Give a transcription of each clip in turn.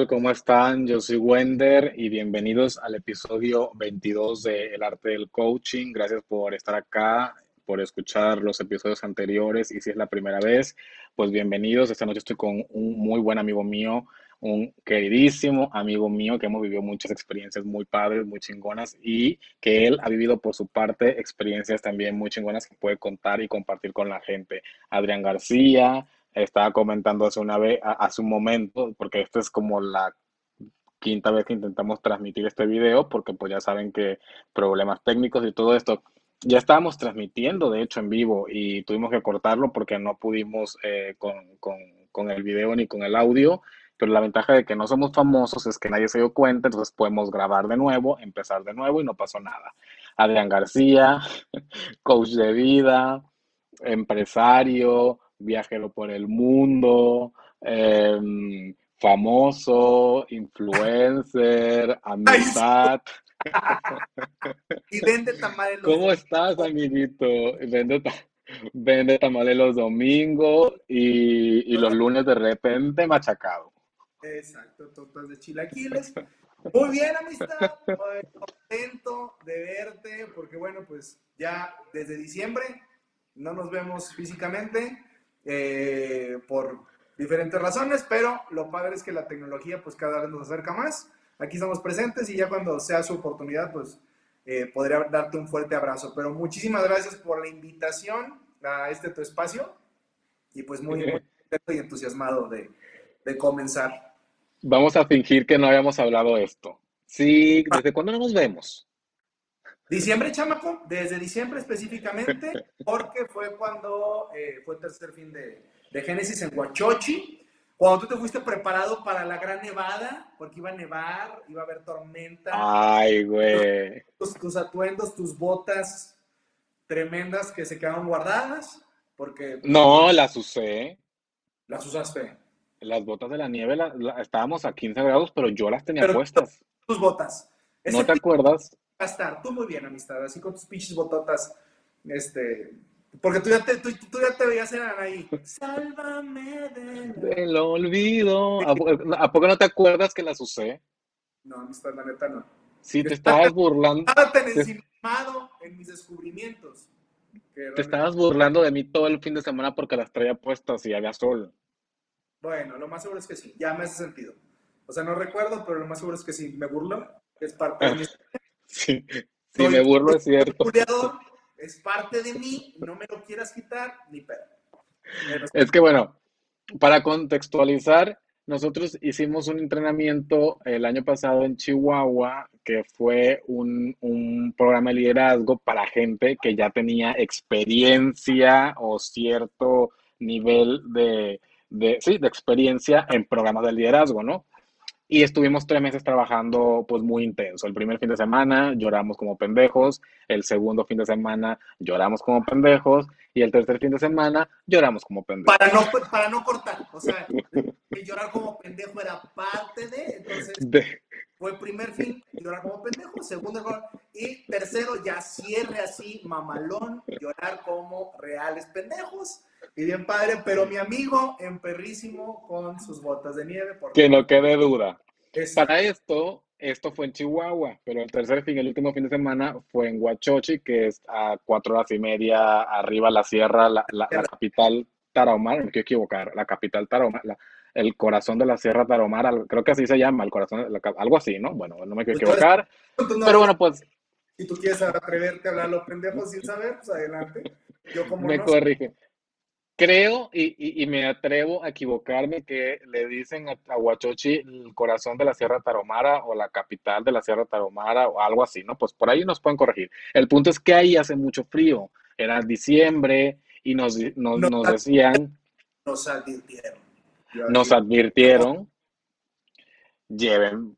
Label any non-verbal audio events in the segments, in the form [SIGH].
Hola, ¿qué tal? ¿Cómo están? Yo soy Wender y bienvenidos al episodio 22 de El Arte del Coaching. Gracias por estar acá, por escuchar los episodios anteriores y si es la primera vez, pues bienvenidos. Esta noche estoy con un muy buen amigo mío, un queridísimo amigo mío que hemos vivido muchas experiencias muy padres, muy chingonas y que él ha vivido por su parte experiencias también muy chingonas que puede contar y compartir con la gente. Adrián García, estaba comentando hace una vez, hace un momento, porque esto es como la quinta vez que intentamos transmitir este video, porque pues ya saben que problemas técnicos y todo esto. Ya estábamos transmitiendo, de hecho, en vivo y tuvimos que cortarlo porque no pudimos eh, con, con, con el video ni con el audio pero la ventaja de que no somos famosos es que nadie se dio cuenta, entonces podemos grabar de nuevo, empezar de nuevo y no pasó nada. Adrián García, [LAUGHS] coach de vida, empresario, viajero por el mundo, em, famoso, influencer, [LAUGHS] amistad. y vende tamales. ¿Cómo estás, amiguito? Vende, vende tamales los domingos y, y los lunes de repente machacado. Exacto, tortas de chilaquiles. Muy bien, amistad. Contento de verte, porque bueno, pues ya desde diciembre no nos vemos físicamente eh, por diferentes razones, pero lo padre es que la tecnología pues cada vez nos acerca más. Aquí estamos presentes y ya cuando sea su oportunidad, pues eh, podría darte un fuerte abrazo. Pero muchísimas gracias por la invitación a este tu espacio y pues muy, muy y entusiasmado de, de comenzar. Vamos a fingir que no habíamos hablado esto. Sí, ¿desde cuándo no nos vemos? Diciembre, chamaco, desde diciembre específicamente, porque fue cuando eh, fue el tercer fin de, de, Génesis en Huachochi, cuando tú te fuiste preparado para la gran nevada, porque iba a nevar, iba a haber tormenta. Ay, güey. Tus, tus atuendos, tus botas tremendas que se quedaron guardadas, porque... No, las usé. Las usaste las botas de la nieve estábamos a 15 grados, pero yo las tenía puestas. Tus botas. ¿No te acuerdas? Estar tú muy bien, amistad, así con tus pinches bototas. Este, porque tú ya te, tú, ya te veías en ahí. Sálvame del olvido. ¿A, poco no te acuerdas que las usé? No, amistad, la neta no. Sí, te estabas burlando. Estaba tan encimado en mis descubrimientos. Te estabas burlando de mí todo el fin de semana porque las traía puestas y había sol. Bueno, lo más seguro es que sí, ya me hace sentido. O sea, no recuerdo, pero lo más seguro es que sí, me burlo, es parte de [LAUGHS] mí. Sí, sí me burlo, es cierto. es parte de mí, no me lo quieras quitar, ni pedo. Es que bueno, para contextualizar, nosotros hicimos un entrenamiento el año pasado en Chihuahua, que fue un, un, programa de liderazgo para gente que ya tenía experiencia o cierto nivel de, de, sí, de experiencia en programas de liderazgo, ¿no? Y estuvimos tres meses trabajando pues muy intenso. El primer fin de semana lloramos como pendejos, el segundo fin de semana lloramos como pendejos y el tercer fin de semana lloramos como pendejos. Para no, para no cortar, o sea, llorar como pendejo era parte de, entonces fue primer fin, llorar como pendejo, segundo y tercero ya cierre así, mamalón, llorar como reales pendejos y bien padre, pero mi amigo en perrísimo con sus botas de nieve. Por que no quede duda. Para esto, esto fue en Chihuahua, pero el tercer fin, el último fin de semana fue en Huachochi, que es a cuatro horas y media arriba la sierra, la, la, capital Tarahumara, me quiero equivocar, la capital Tarahumara, el corazón de la sierra Tarahumara, creo que así se llama, el corazón, algo así, ¿no? Bueno, no me quiero pues equivocar, pero bueno, pues... Si tú quieres atreverte a hablar los pendejos sin saber, pues adelante. Yo como me corrige. Creo y, me atrevo a equivocarme que le dicen a, Huachochi el corazón de la Sierra Taromara o la capital de la Sierra Taromara o algo así, ¿no? Pues por ahí nos pueden corregir. El punto es que ahí hace mucho frío. Era diciembre y nos, nos, decían... Nos advirtieron. Nos advirtieron. Lleven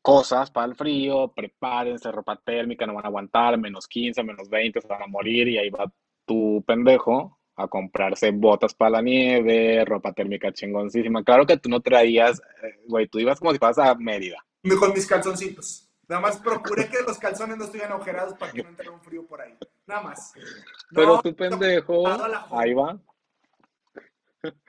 cosas para el frío, prepárense, ropa térmica, no van a aguantar, menos 15, menos 20, se van a morir y ahí va tu pendejo a comprarse botas para la nieve, ropa térmica chingoncísima. Claro que tú no traías, eh, güey, tú ibas como si fueras a Mérida. Con mis calzoncitos. Nada más procuré que los calzones no estuvieran agujerados para que no entrara un frío por ahí. Nada más. Pero tu pendejo, ahí va. [LAUGHS]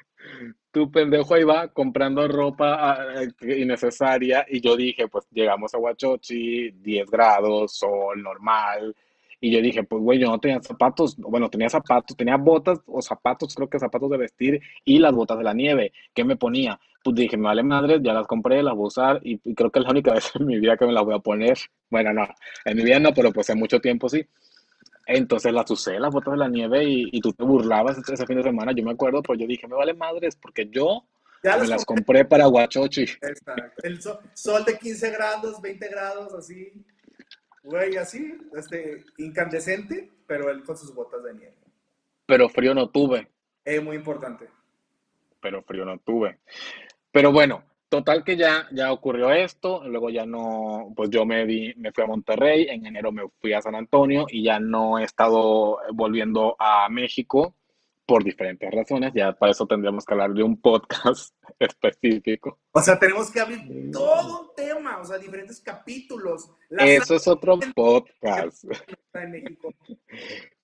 tu pendejo ahí va comprando ropa ah, eh, innecesaria y yo dije, pues llegamos a Huachochi, 10 grados, sol normal. Y yo dije, pues güey, yo no tenía zapatos, bueno, tenía zapatos, tenía botas o zapatos, creo que zapatos de vestir y las botas de la nieve. ¿Qué me ponía? Pues dije, me vale madre, ya las compré, las voy a usar y, y creo que es la única [LAUGHS] vez en mi vida que me las voy a poner. Bueno, no, en mi vida no, pero pues en mucho tiempo sí. Entonces las usé, las botas de la nieve, y, y tú te burlabas ese fin de semana, yo me acuerdo, pues yo dije, me vale madres, porque yo Ya me las compré. compré para Huachochi. Exacto. El sol, sol de 15 grados, 20 grados, así. Güey, así, este, incandescente, pero él con sus botas de nieve. Pero frío no tuve, Es muy importante. pero frío no tuve. Pero bueno, total que ya, ya ocurrió esto, luego ya no, pues yo me di, me fui a Monterrey, en enero me fui a San Antonio y ya no he estado volviendo a México por diferentes razones, ya para eso tendríamos que hablar de un podcast [LAUGHS] específico. O sea, tenemos que abrir todo un tema, o sea, diferentes capítulos. La Eso es otro [LAUGHS] podcast. de México.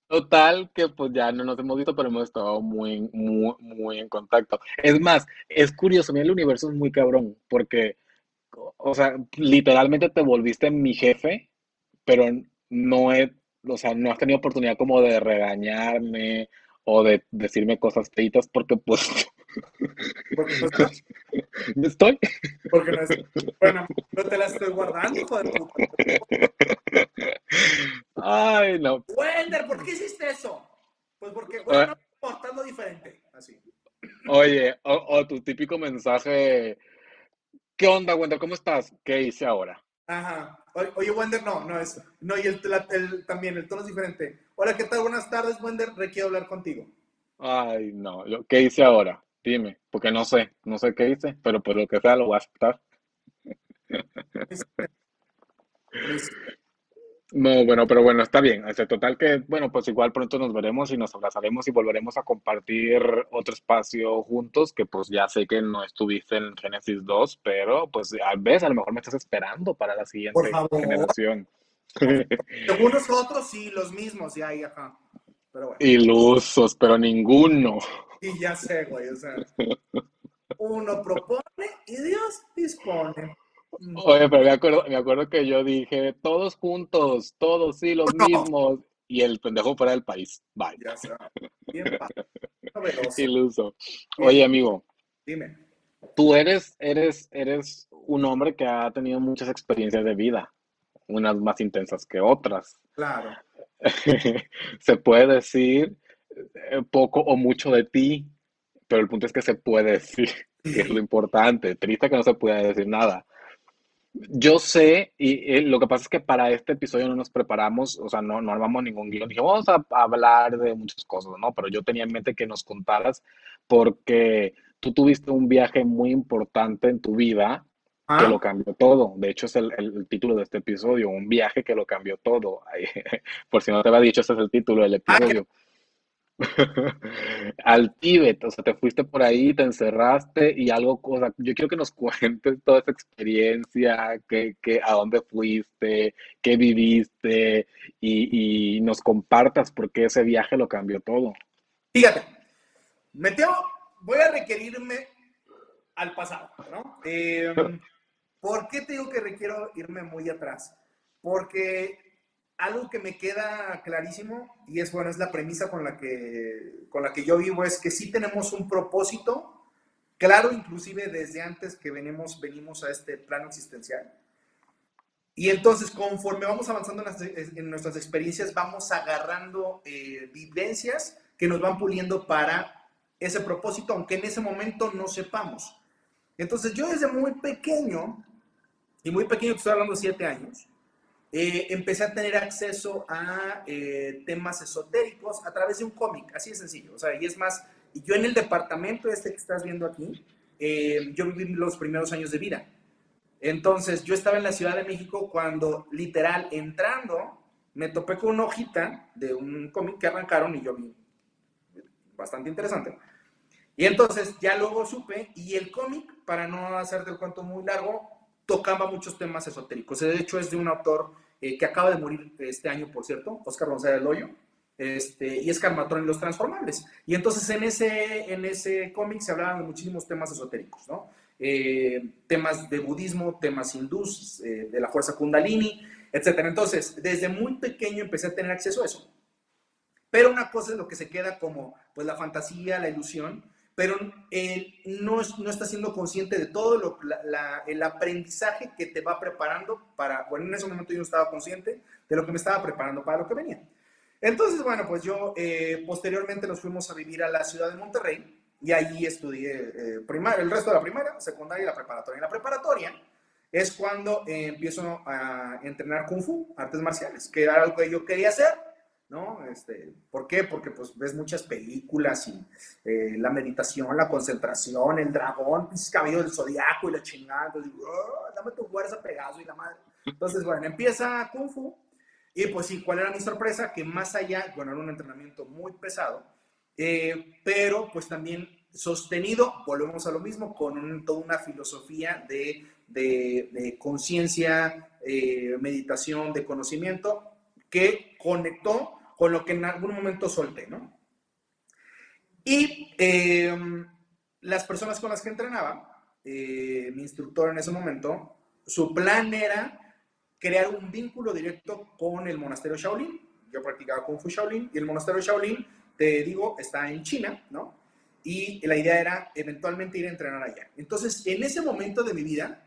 Total, que pues ya no nos hemos visto, pero hemos estado muy, muy, muy en contacto. Es más, es curioso, mira, el universo es muy cabrón, porque, o sea, literalmente te volviste mi jefe, pero no he, o sea, no has tenido oportunidad como de regañarme o de decirme cosas feitas, porque pues Porque, pues, [LAUGHS] estoy. porque no es. Bueno, no te la estoy guardando, puta. Ay, no. Wender, ¿por qué hiciste eso? Pues porque, Ah. bueno, portando diferente. Así. Oye, o, o tu típico mensaje, ¿qué onda, Wendell? ¿Cómo estás? ¿Qué hice ahora? Ajá. Oye, oye, Wender, no, no es. No, y el, la- el- también, el tono es diferente. Hola, ¿qué tal? Buenas tardes, Wender. Requiero hablar contigo. Ay, no, ¿qué hice ahora? Dime, porque no sé, no sé qué hice, pero por lo que sea lo voy a aceptar. [LAUGHS] No, bueno, pero bueno, está bien. Este, total que, bueno, pues igual pronto nos veremos y nos abrazaremos y volveremos a compartir otro espacio juntos, que pues ya sé que no estuviste en Génesis 2, pero pues a veces a lo mejor me estás esperando para la siguiente generación. [LAUGHS] Según nosotros, sí, los mismos, ya, ya, ajá. Pero bueno. Ilusos, pero ninguno. Y ya sé, güey, o sea. Uno propone y Dios dispone. Mm. Oye, pero me acuerdo, me acuerdo que yo dije, todos juntos, todos, sí, los No. mismos, y el pendejo fuera del país. Bye. Ya sé. Bien. Iluso. Oye, amigo, Dime. tú eres, eres, eres un hombre que ha tenido muchas experiencias de vida, unas más intensas que otras. Claro. [LAUGHS] Se puede decir eh, poco o mucho de ti, pero el punto es que se puede decir, que es lo importante. Triste que no se pueda decir nada. Yo sé, y eh, lo que pasa es que para este episodio no nos preparamos, o sea, no, no armamos ningún guion. Dije, vamos a hablar de muchas cosas, ¿no? Pero yo tenía en mente que nos contaras porque tú tuviste un viaje muy importante en tu vida que lo cambió todo. De hecho, es el, el- el título de este episodio, un viaje que lo cambió todo. Ay, [LAUGHS] Por si no te había dicho, ese es el título del Ah, episodio. [LAUGHS] Al Tíbet, o sea, te fuiste por ahí, te encerraste y algo, o sea, yo quiero que nos [LAUGHS] cuentes toda esa experiencia, que, que, a dónde fuiste, qué viviste y, y nos compartas por qué ese viaje lo cambió todo. Fíjate, me tengo, voy a requerirme al pasado, ¿no? Eh, ¿Por qué te digo que requiero irme muy atrás? Porque algo que me queda clarísimo, y es bueno, es la premisa con la que, con la que yo vivo, es que sí tenemos un propósito, claro, inclusive desde antes que venimos, venimos a este plano existencial. Y entonces, conforme vamos avanzando en, nuestras experiencias, vamos agarrando eh, vivencias que nos van puliendo para ese propósito, aunque en ese momento no sepamos. Entonces, yo desde muy pequeño, y muy pequeño, estoy hablando de siete años, eh, empecé a tener acceso a eh, temas esotéricos a través de un cómic, así de sencillo. O sea, y es más, yo en el departamento este que estás viendo aquí, eh, yo viví los primeros años de vida. Entonces, yo estaba en la Ciudad de México cuando, literal, entrando, me topé con una hojita de un cómic que arrancaron y yo vi bastante interesante. Y entonces ya luego supe, y el cómic, para no hacerte el cuento muy largo, tocaba muchos temas esotéricos. De hecho, es de un autor eh, que acaba de morir este año, por cierto, Oscar González Loyo. este, y es Karmatron y los transformables. Y entonces en ese, en ese cómic se hablaban de muchísimos temas esotéricos, ¿no? Eh, temas de budismo, temas hindús, eh, de la fuerza kundalini, etc. Entonces, desde muy pequeño empecé a tener acceso a eso. Pero una cosa es lo que se queda como pues la fantasía, la ilusión, pero él no, no está siendo consciente de todo lo, el aprendizaje que te va preparando para, bueno, en ese momento yo no estaba consciente de lo que me estaba preparando para lo que venía. Entonces, bueno, pues yo eh, posteriormente nos fuimos a vivir a la ciudad de Monterrey y allí estudié eh, el resto de la primaria, secundaria y la preparatoria. En la preparatoria es cuando eh, empiezo a entrenar Kung Fu, artes marciales, que era algo que yo quería hacer, ¿no? Este, ¿Por qué? Porque pues ves muchas películas y eh, la meditación, la concentración, el dragón, el cabello del zodiaco y la chingada. Entonces, oh, dame tu y la madre. Entonces, bueno, empieza Kung Fu. Y pues sí, ¿cuál era mi sorpresa? Que más allá, bueno, era un entrenamiento muy pesado, eh, pero pues también sostenido, volvemos a lo mismo, con toda una filosofía de, de, conciencia, eh, meditación, de conocimiento, que conectó con lo que en algún momento solté, ¿no? Y em, las personas con las que entrenaba, eh, mi instructor en ese momento, su plan era crear un vínculo directo con el monasterio Shaolin. Yo practicaba Kung Fu Shaolin y el monasterio Shaolin, te digo, está en China, ¿no? Y la idea era eventualmente ir a entrenar allá. Entonces, en ese momento de mi vida,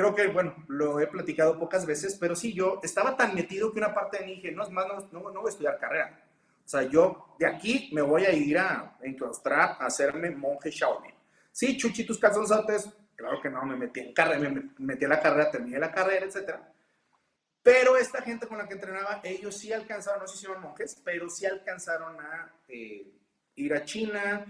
creo que, bueno, lo he platicado pocas veces, pero sí, yo estaba tan metido que una parte de mí dije, no, es más, no, no, voy a estudiar carrera. O sea, yo de aquí me voy a ir a enclaustrar, a hacerme monje Shaolin. Sí, chuchi tus calzonzotes, claro que no, me metí en carrera, me metí a la carrera, terminé la carrera, etcétera. Pero esta gente con la que entrenaba, ellos sí alcanzaron, no si son monjes, pero sí alcanzaron a eh, ir a China,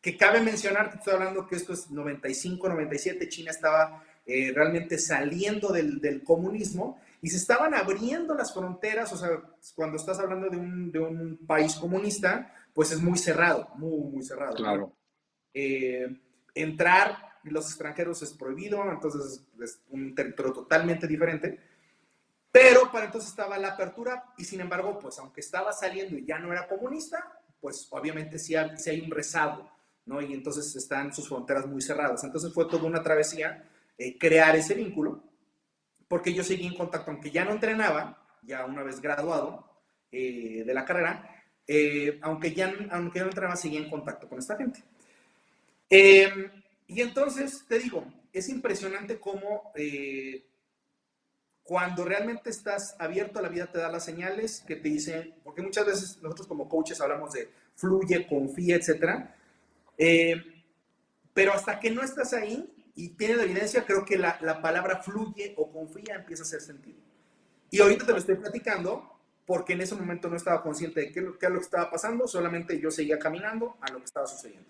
que cabe mencionar estoy hablando que esto es 95, 97, China estaba eh, realmente saliendo del, del, comunismo y se estaban abriendo las fronteras, o sea, cuando estás hablando de un, de un país comunista, pues es muy cerrado, muy, muy cerrado. Claro. Eh, entrar los extranjeros es prohibido, entonces es un territorio totalmente diferente. Pero para entonces estaba la apertura y sin embargo, pues aunque estaba saliendo y ya no era comunista, pues obviamente sí hay, sí hay un rezado, ¿no? Y entonces están sus fronteras muy cerradas. Entonces fue toda una travesía eh, crear ese vínculo, porque yo seguí en contacto, aunque ya no entrenaba, ya una vez graduado eh, de la carrera, eh, aunque, ya, aunque no entrenaba, seguía en contacto con esta gente. Em, y entonces, te digo, es impresionante cómo cuando realmente estás abierto a la vida te da las señales que te dicen, porque muchas veces nosotros como coaches hablamos de fluye, confía, etc. pero hasta que no estás ahí, y tiene la evidencia, creo que la, la, palabra fluye o confía empieza a hacer sentido. Y ahorita te lo estoy platicando porque en ese momento no estaba consciente de qué, qué es lo que estaba pasando, solamente yo seguía caminando a lo que estaba sucediendo.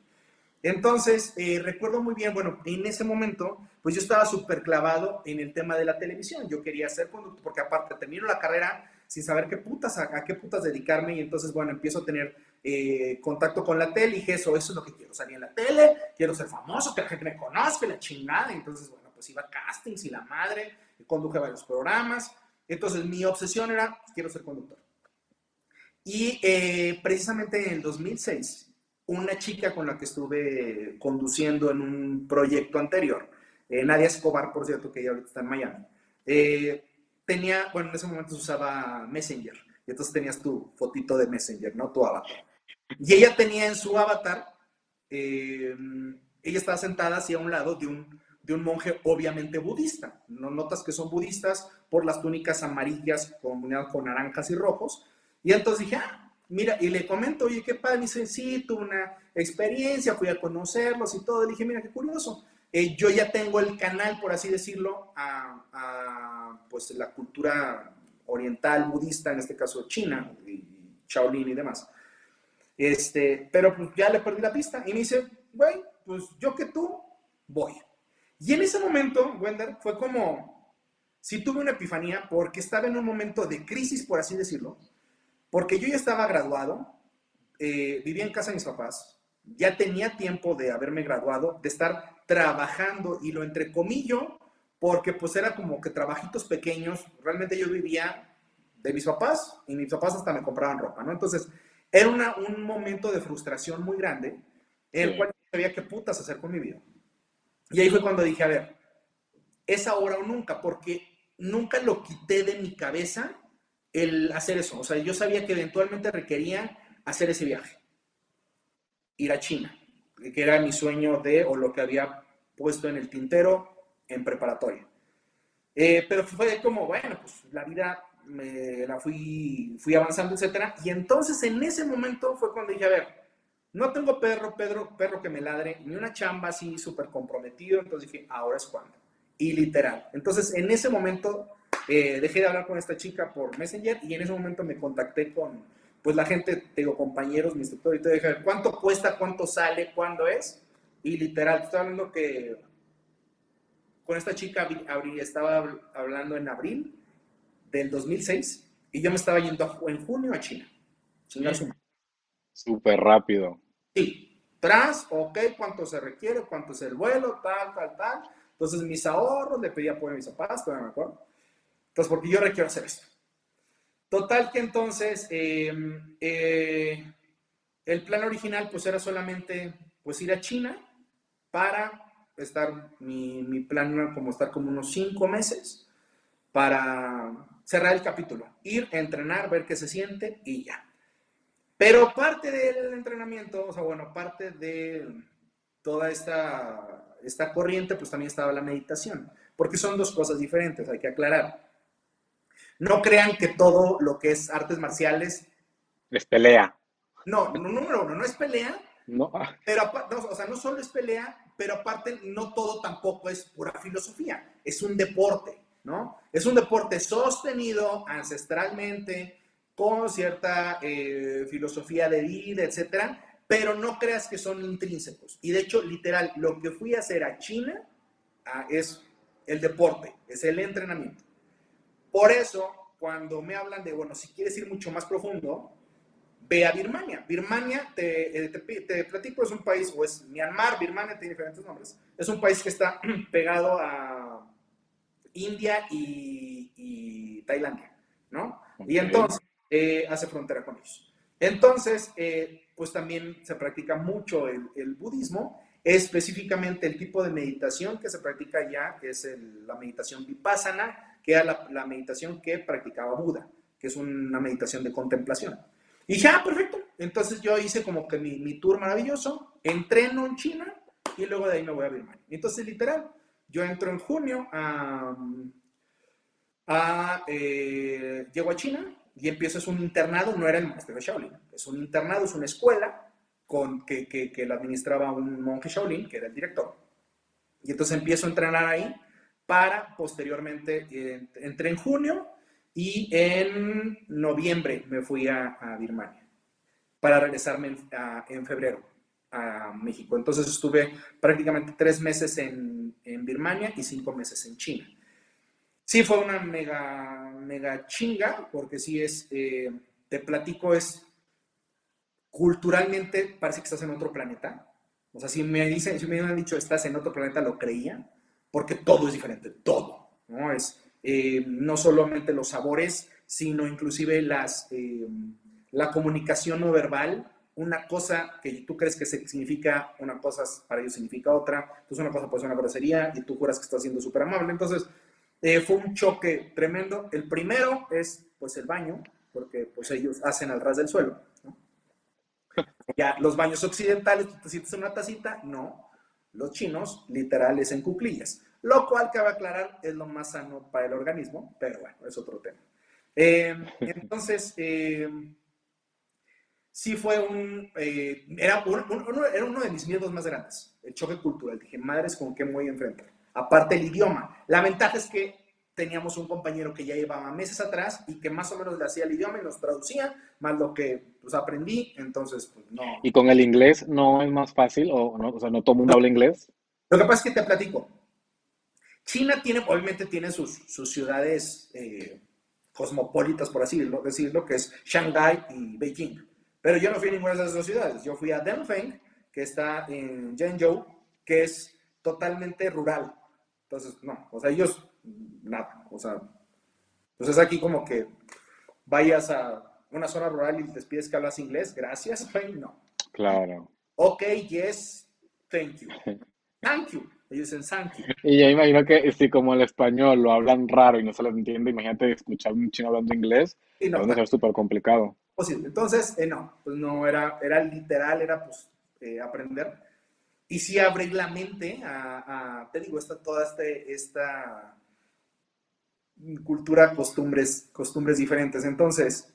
Entonces, eh, recuerdo muy bien, bueno, en ese momento, pues yo estaba súper clavado en el tema de la televisión. Yo quería ser conductor, porque aparte termino la carrera sin saber qué putas, a, a qué putas dedicarme, y entonces, bueno, empiezo a tener eh, contacto con la tele y dije, eso, eso es lo que quiero, salir en la tele, quiero ser famoso, que la gente me conozca, la chingada. Entonces, bueno, pues iba a castings y la madre, conduje varios programas. Entonces, mi obsesión era, quiero ser conductor. Y eh, precisamente en el 2006, una chica con la que estuve conduciendo en un proyecto anterior, eh, Nadia Escobar, por cierto, que ya ahorita está en Miami, tenía, bueno, en ese momento se usaba Messenger, y entonces tenías tu fotito de Messenger, ¿no? Tu avatar. Y ella tenía en su avatar, eh, ella estaba sentada hacia un lado de un, de un monje obviamente budista. No notas que son budistas por las túnicas amarillas combinadas con naranjas y rojos. Y entonces dije, ah, mira, y le comento, oye, qué padre, me dice, sí, tuve una experiencia, fui a conocerlos y todo. Le dije, mira, qué curioso. Eh, yo ya tengo el canal, por así decirlo, a, a, pues la cultura oriental, budista, en este caso China, y Shaolin y demás. Este, pero pues ya le perdí la pista y me dice, güey, pues yo que tú voy. Y en ese momento, Wender, fue como, si tuve una epifanía porque estaba en un momento de crisis, por así decirlo, porque yo ya estaba graduado, eh, vivía en casa de mis papás, ya tenía tiempo de haberme graduado, de estar trabajando y lo entrecomillo, porque pues era como que trabajitos pequeños, realmente yo vivía de mis papás y mis papás hasta me compraban ropa, ¿no? Entonces, era una, un momento de frustración muy grande en el cual sabía qué putas hacer con mi vida. Y ahí fue cuando dije, a ver, es ahora o nunca, porque nunca lo quité de mi cabeza el hacer eso. O sea, yo sabía que eventualmente requería hacer ese viaje, ir a China, que era mi sueño de, o lo que había puesto en el tintero en preparatoria. Eh, pero fue como, bueno, pues la vida me la fui, fui avanzando, etcétera. Y entonces en ese momento fue cuando dije, a ver, no tengo perro, Pedro, perro que me ladre, ni una chamba así súper comprometido. Entonces dije, ahora es cuando. Y literal. Entonces en ese momento eh, dejé de hablar con esta chica por Messenger y en ese momento me contacté con, pues la gente, te digo, compañeros, mi instructor, y te dije, ¿cuánto cuesta, cuánto sale, cuándo es? Y literal, estoy hablando que con esta chica estaba hablando en abril del 2006 y yo me estaba yendo en junio a China. Súper rápido. Sí, tras, ok, cuánto se requiere, cuánto es el vuelo, tal, tal, tal. Entonces mis ahorros, le pedí apoyo a mis papás, todavía me acuerdo. Entonces, porque yo requiero hacer esto. Total que entonces em, eh, el plan original pues era solamente pues ir a China para estar, mi, mi plan era como estar como unos cinco meses para cerrar el capítulo, ir, entrenar, ver qué se siente y ya. Pero parte del entrenamiento, o sea, bueno, parte de toda esta, esta corriente, pues también estaba la meditación, porque son dos cosas diferentes, hay que aclarar. No crean que todo lo que es artes marciales... Es pelea. No, no, número uno, no es pelea, no. pero o sea, no solo es pelea, pero aparte no todo tampoco es pura filosofía, es un deporte. ¿no? Es un deporte sostenido ancestralmente, con cierta eh, filosofía de vida, etcétera, pero no creas que son intrínsecos. Y de hecho, literal, lo que fui a hacer a China ah, es el deporte, es el entrenamiento. Por eso, cuando me hablan de, bueno, si quieres ir mucho más profundo, ve a Birmania. Birmania, te, eh, te, te, platico, es un país, o es Myanmar, Birmania tiene diferentes nombres, es un país que está [CLEARS THROAT] pegado a, India y, Tailandia, ¿no? Y entonces eh, hace frontera con ellos. Entonces, eh, pues también se practica mucho el, budismo, específicamente el tipo de meditación que se practica ya es la meditación vipassana, que era la, meditación que practicaba Buda, que es una meditación de contemplación. Y ya, perfecto. Entonces yo hice como que mi, mi tour maravilloso, entreno en China y luego de ahí me voy a Birmania. Entonces, literal, yo entro en junio a, eh, llego a China y empiezo, es un internado, no era el maestro de Shaolin, es un internado, es una escuela con, que, que, que la administraba un monje Shaolin, que era el director. Y entonces empiezo a entrenar ahí para posteriormente, eh, entré en junio y en noviembre me fui a, Birmania para regresarme en febrero a México. Entonces estuve prácticamente tres meses en, en Birmania y cinco meses en China. Sí fue una mega, mega chinga, porque sí es, eh, te platico, es culturalmente parece que estás en otro planeta. O sea, si me dicen, si me han dicho estás en otro planeta, lo creía, porque todo es diferente, todo, ¿no? Es eh, no solamente los sabores, sino inclusive las, eh, la comunicación no verbal, una cosa que tú crees que significa una cosa, para ellos significa otra. Entonces una cosa puede ser una grosería y tú juras que estás siendo súper amable. Entonces eh, fue un choque tremendo. El primero es pues el baño, porque pues ellos hacen al ras del suelo. Ya los baños occidentales, tú te sientes en una tacita, no. Los chinos, literales en cuclillas. Lo cual, cabe aclarar, es lo más sano para el organismo, pero bueno, es otro tema. Eh, [LAUGHS] entonces, eh, sí fue un, eh, era, uno, era uno de mis miedos más grandes, el choque cultural. Dije, madres, ¿con qué me voy a enfrentar? Aparte el idioma. La ventaja es que teníamos un compañero que ya llevaba meses atrás y que más o menos le hacía el idioma y nos traducía, más lo que pues, aprendí, entonces pues no. ¿Y con el inglés no es más fácil o no, o sea, no todo el mundo habla inglés? Lo que pasa es que te platico. China tiene, obviamente tiene sus, sus ciudades eh, cosmopolitas, por así decirlo, que es Shanghai y Beijing. Pero yo no fui a ninguna de esas dos ciudades. Yo fui a Denfeng, que está en Zhengzhou, que es totalmente rural. Entonces, no, o sea, ellos, nada, o sea, pues es aquí como que vayas a una zona rural y les pides que hablas inglés, gracias, [LAUGHS] no. Claro. Ok, yes, thank you. [LAUGHS] Thank you. Ellos dicen you. Y yo imagino que si como el español lo hablan raro y no se les entiende, imagínate escuchar un chino hablando inglés, Y no, va a ser súper complicado. posible. Entonces, eh, no, pues no, era, era literal, era pues eh, aprender. Y sí abrir la mente a, a, te digo, esta, toda este, esta cultura, costumbres, costumbres diferentes. Entonces,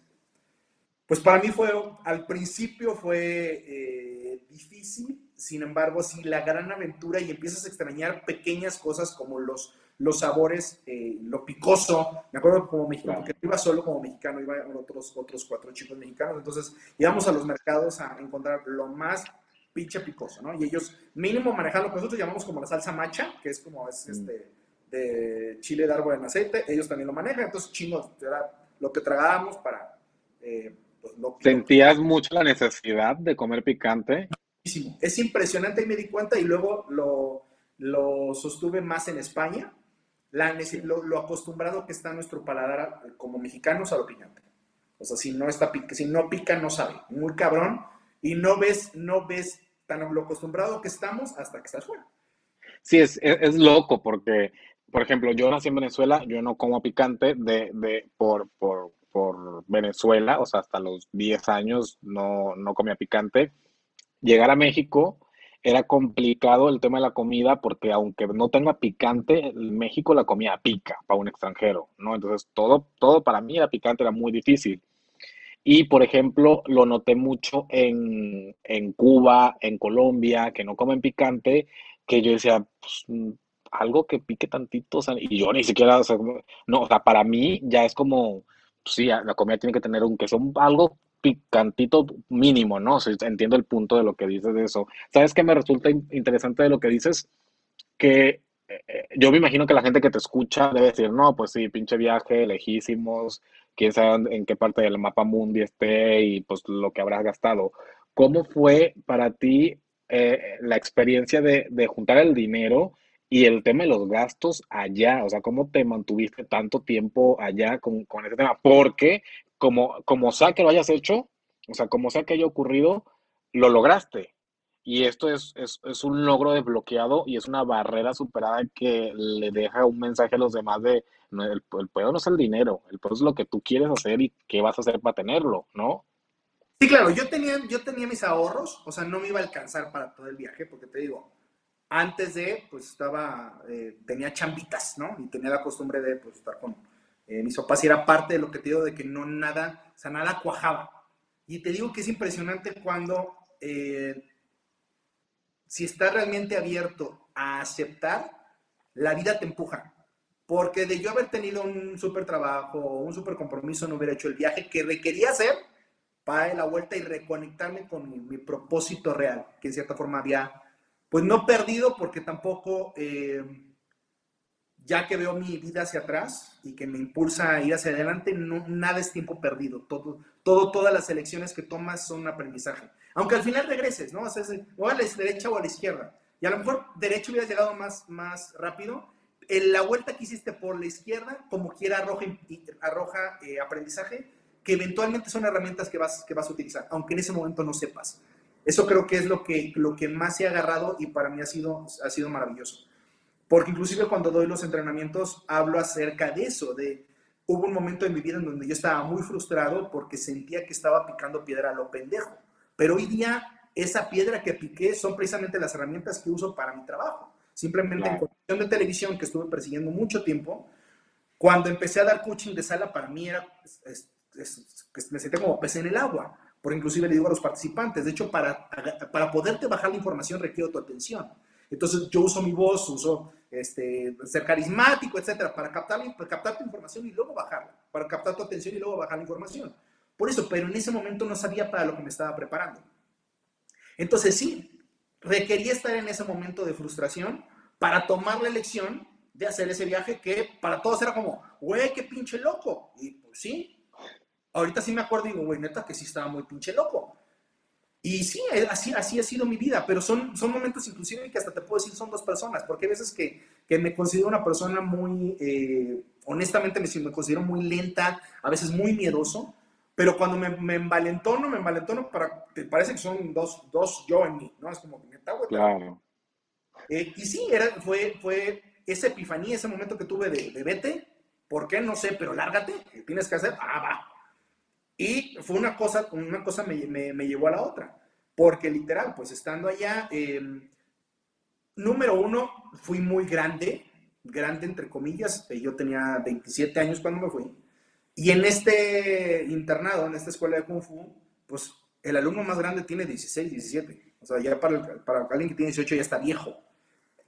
pues para mí fue, al principio fue eh, difícil, sin embargo, sí, la gran aventura y empiezas a extrañar pequeñas cosas como los, los sabores, eh, lo picoso. Me acuerdo como mexicano, porque iba solo como mexicano, iba con otros, otros cuatro chicos mexicanos. Entonces íbamos a los mercados a encontrar lo más pinche picoso, ¿no? Y ellos mínimo manejando lo que nosotros llamamos como la salsa macha, que es como es Mm. este de chile de árbol en aceite, ellos también lo manejan, entonces chingos, era lo que tragábamos para eh, pues, ¿Sentías mucho la necesidad de comer picante? Muchísimo. Es impresionante y me di cuenta y luego lo, lo sostuve más en España, la, lo, lo acostumbrado que está nuestro paladar eh, como mexicanos a lo picante. O sea, si no, está, si no pica, no sabe. Muy cabrón. Y no ves, no ves tan lo acostumbrado que estamos hasta que estás fuera. Sí, es, es, es loco porque, por ejemplo, yo nací en Venezuela, yo no como picante de, de, por, por, por Venezuela, o sea, hasta los 10 años no, no comía picante. Llegar a México era complicado el tema de la comida porque aunque no tenga picante, en México la comida pica para un extranjero, ¿no? Entonces todo, todo para mí era picante, era muy difícil. Y, por ejemplo, lo noté mucho en, en Cuba, en Colombia, que no comen picante, que yo decía, pues, mm, algo que pique tantito, o sea, y yo ni siquiera, o no, o sea, para mí ya es como, pues, sí, la comida tiene que tener un, que sea un- algo picantito mínimo, ¿no? Entiendo el punto de lo que dices de eso. ¿Sabes qué me resulta in- interesante de lo que dices? Que eh, eh, yo me imagino que la gente que te escucha debe decir, no, pues sí, pinche viaje, lejísimos, quién sabe en qué parte del mapa mundi esté y pues lo que habrás gastado. ¿Cómo fue para ti eh, la experiencia de, de juntar el dinero y el tema de los gastos allá? O sea, ¿cómo te mantuviste tanto tiempo allá con, con ese tema? Porque como, como sea que lo hayas hecho, o sea, como sea que haya ocurrido, lo lograste. Y esto es, es, es un logro desbloqueado y es una barrera superada que le deja un mensaje a los demás de no, el, el pedo no es el dinero, el pedo es lo que tú quieres hacer y qué vas a hacer para tenerlo, ¿no? Sí, claro, yo tenía, yo tenía mis ahorros, o sea, no me iba a alcanzar para todo el viaje, porque te digo, antes de, pues estaba, eh, tenía chambitas, ¿no? Y tenía la costumbre de, pues, estar con eh, mis papás y era parte de lo que te digo, de que no nada, o sea, nada cuajaba. Y te digo que es impresionante cuando, eh, si estás realmente abierto a aceptar, la vida te empuja. Porque de yo haber tenido un súper trabajo, un súper compromiso, no hubiera hecho el viaje que requería hacer para dar la vuelta y reconectarme con mi, mi, propósito real, que en cierta forma había, pues no perdido, porque tampoco, eh, ya que veo mi vida hacia atrás y que me impulsa a ir hacia adelante, nada es tiempo perdido. Todo, todas las elecciones que tomas son aprendizaje. Aunque al final regreses, ¿no? O, sea, o a la derecha o a la izquierda. Y a lo mejor derecho hubieras llegado más, más rápido. En la vuelta que hiciste por la izquierda, como quiera, arroja, arroja eh, aprendizaje que eventualmente son herramientas que vas, que vas a utilizar, aunque en ese momento no sepas. Eso creo que es lo que, lo que más he agarrado y para mí ha sido, ha sido maravilloso. Porque inclusive cuando doy los entrenamientos hablo acerca de eso, de hubo un momento en mi vida en donde yo estaba muy frustrado porque sentía que estaba picando piedra a lo pendejo. Pero hoy día esa piedra que piqué son precisamente las herramientas que uso para mi trabajo. Simplemente claro. en condición de televisión que estuve persiguiendo mucho tiempo, cuando empecé a dar coaching de sala para mí era, es, es, es, me sentía como pez en el agua. Por inclusive le digo a los participantes, de hecho, para, para poderte bajar la información requiero tu atención. Entonces yo uso mi voz, uso este, ser carismático, etcétera, para captar, para captar tu información y luego bajarla, para captar tu atención y luego bajar la información. Por eso, pero en ese momento no sabía para lo que me estaba preparando. Entonces sí, requería estar en ese momento de frustración para tomar la elección de hacer ese viaje que para todos era como, güey, qué pinche loco. Y pues sí, ahorita sí me acuerdo y digo, güey, neta que sí estaba muy pinche loco. Y sí, así, así ha sido mi vida, pero son, son momentos inclusive que hasta te puedo decir son dos personas, porque hay veces que, que me considero una persona muy, eh, honestamente me, me considero muy lenta, a veces muy miedoso, pero cuando me, me envalentono, me envalentono para, te parece que son dos, dos yo en mí, ¿no? Es como que me está Claro. Eh, y sí, era, fue, fue esa epifanía, ese momento que tuve de, de vete, ¿por qué? No sé, pero lárgate, ¿qué tienes que hacer? Ah, va. Y fue una cosa, una cosa me, me, me llevó a la otra, porque literal, pues estando allá, eh, número uno, fui muy grande, grande entre comillas, eh, yo tenía 27 años cuando me fui, y en este internado, en esta escuela de Kung Fu, pues el alumno más grande tiene 16, 17. O sea, ya para, el, para alguien que tiene 18 ya está viejo.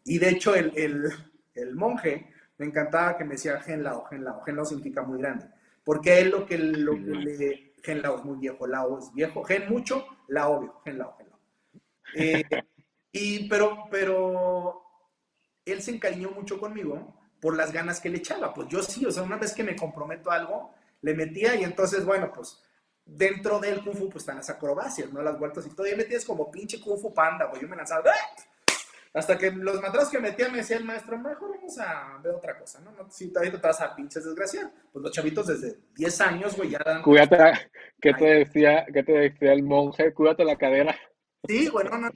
Y de hecho, el, el, el monje me encantaba que me decía Gen Lao, Gen Lao. Gen Lao significa muy grande. Porque él lo que, lo que le. Gen Lao es muy viejo, Lao es viejo. Gen mucho, Lao viejo. Gen Lao, Gen Lao. Eh, [LAUGHS] y, pero, pero él se encariñó mucho conmigo por las ganas que le echaba. Pues yo sí, o sea, una vez que me comprometo a algo, le metía y entonces, bueno, pues dentro del Kung Fu, pues están las acrobacias, ¿no? Las vueltas y todo. Y me tienes como pinche Kung Fu panda, güey. Yo me lanzaba. ¡ah! Hasta que los matrazos que metía me decía el maestro, mejor vamos a ver otra cosa, ¿no? no si todavía te vas a pinches desgraciar. Pues los chavitos desde 10 años, güey, ya dan. Cuídate, ¿qué te decía, qué te decía el monje? Cuídate la cadera. Sí, güey, no, no.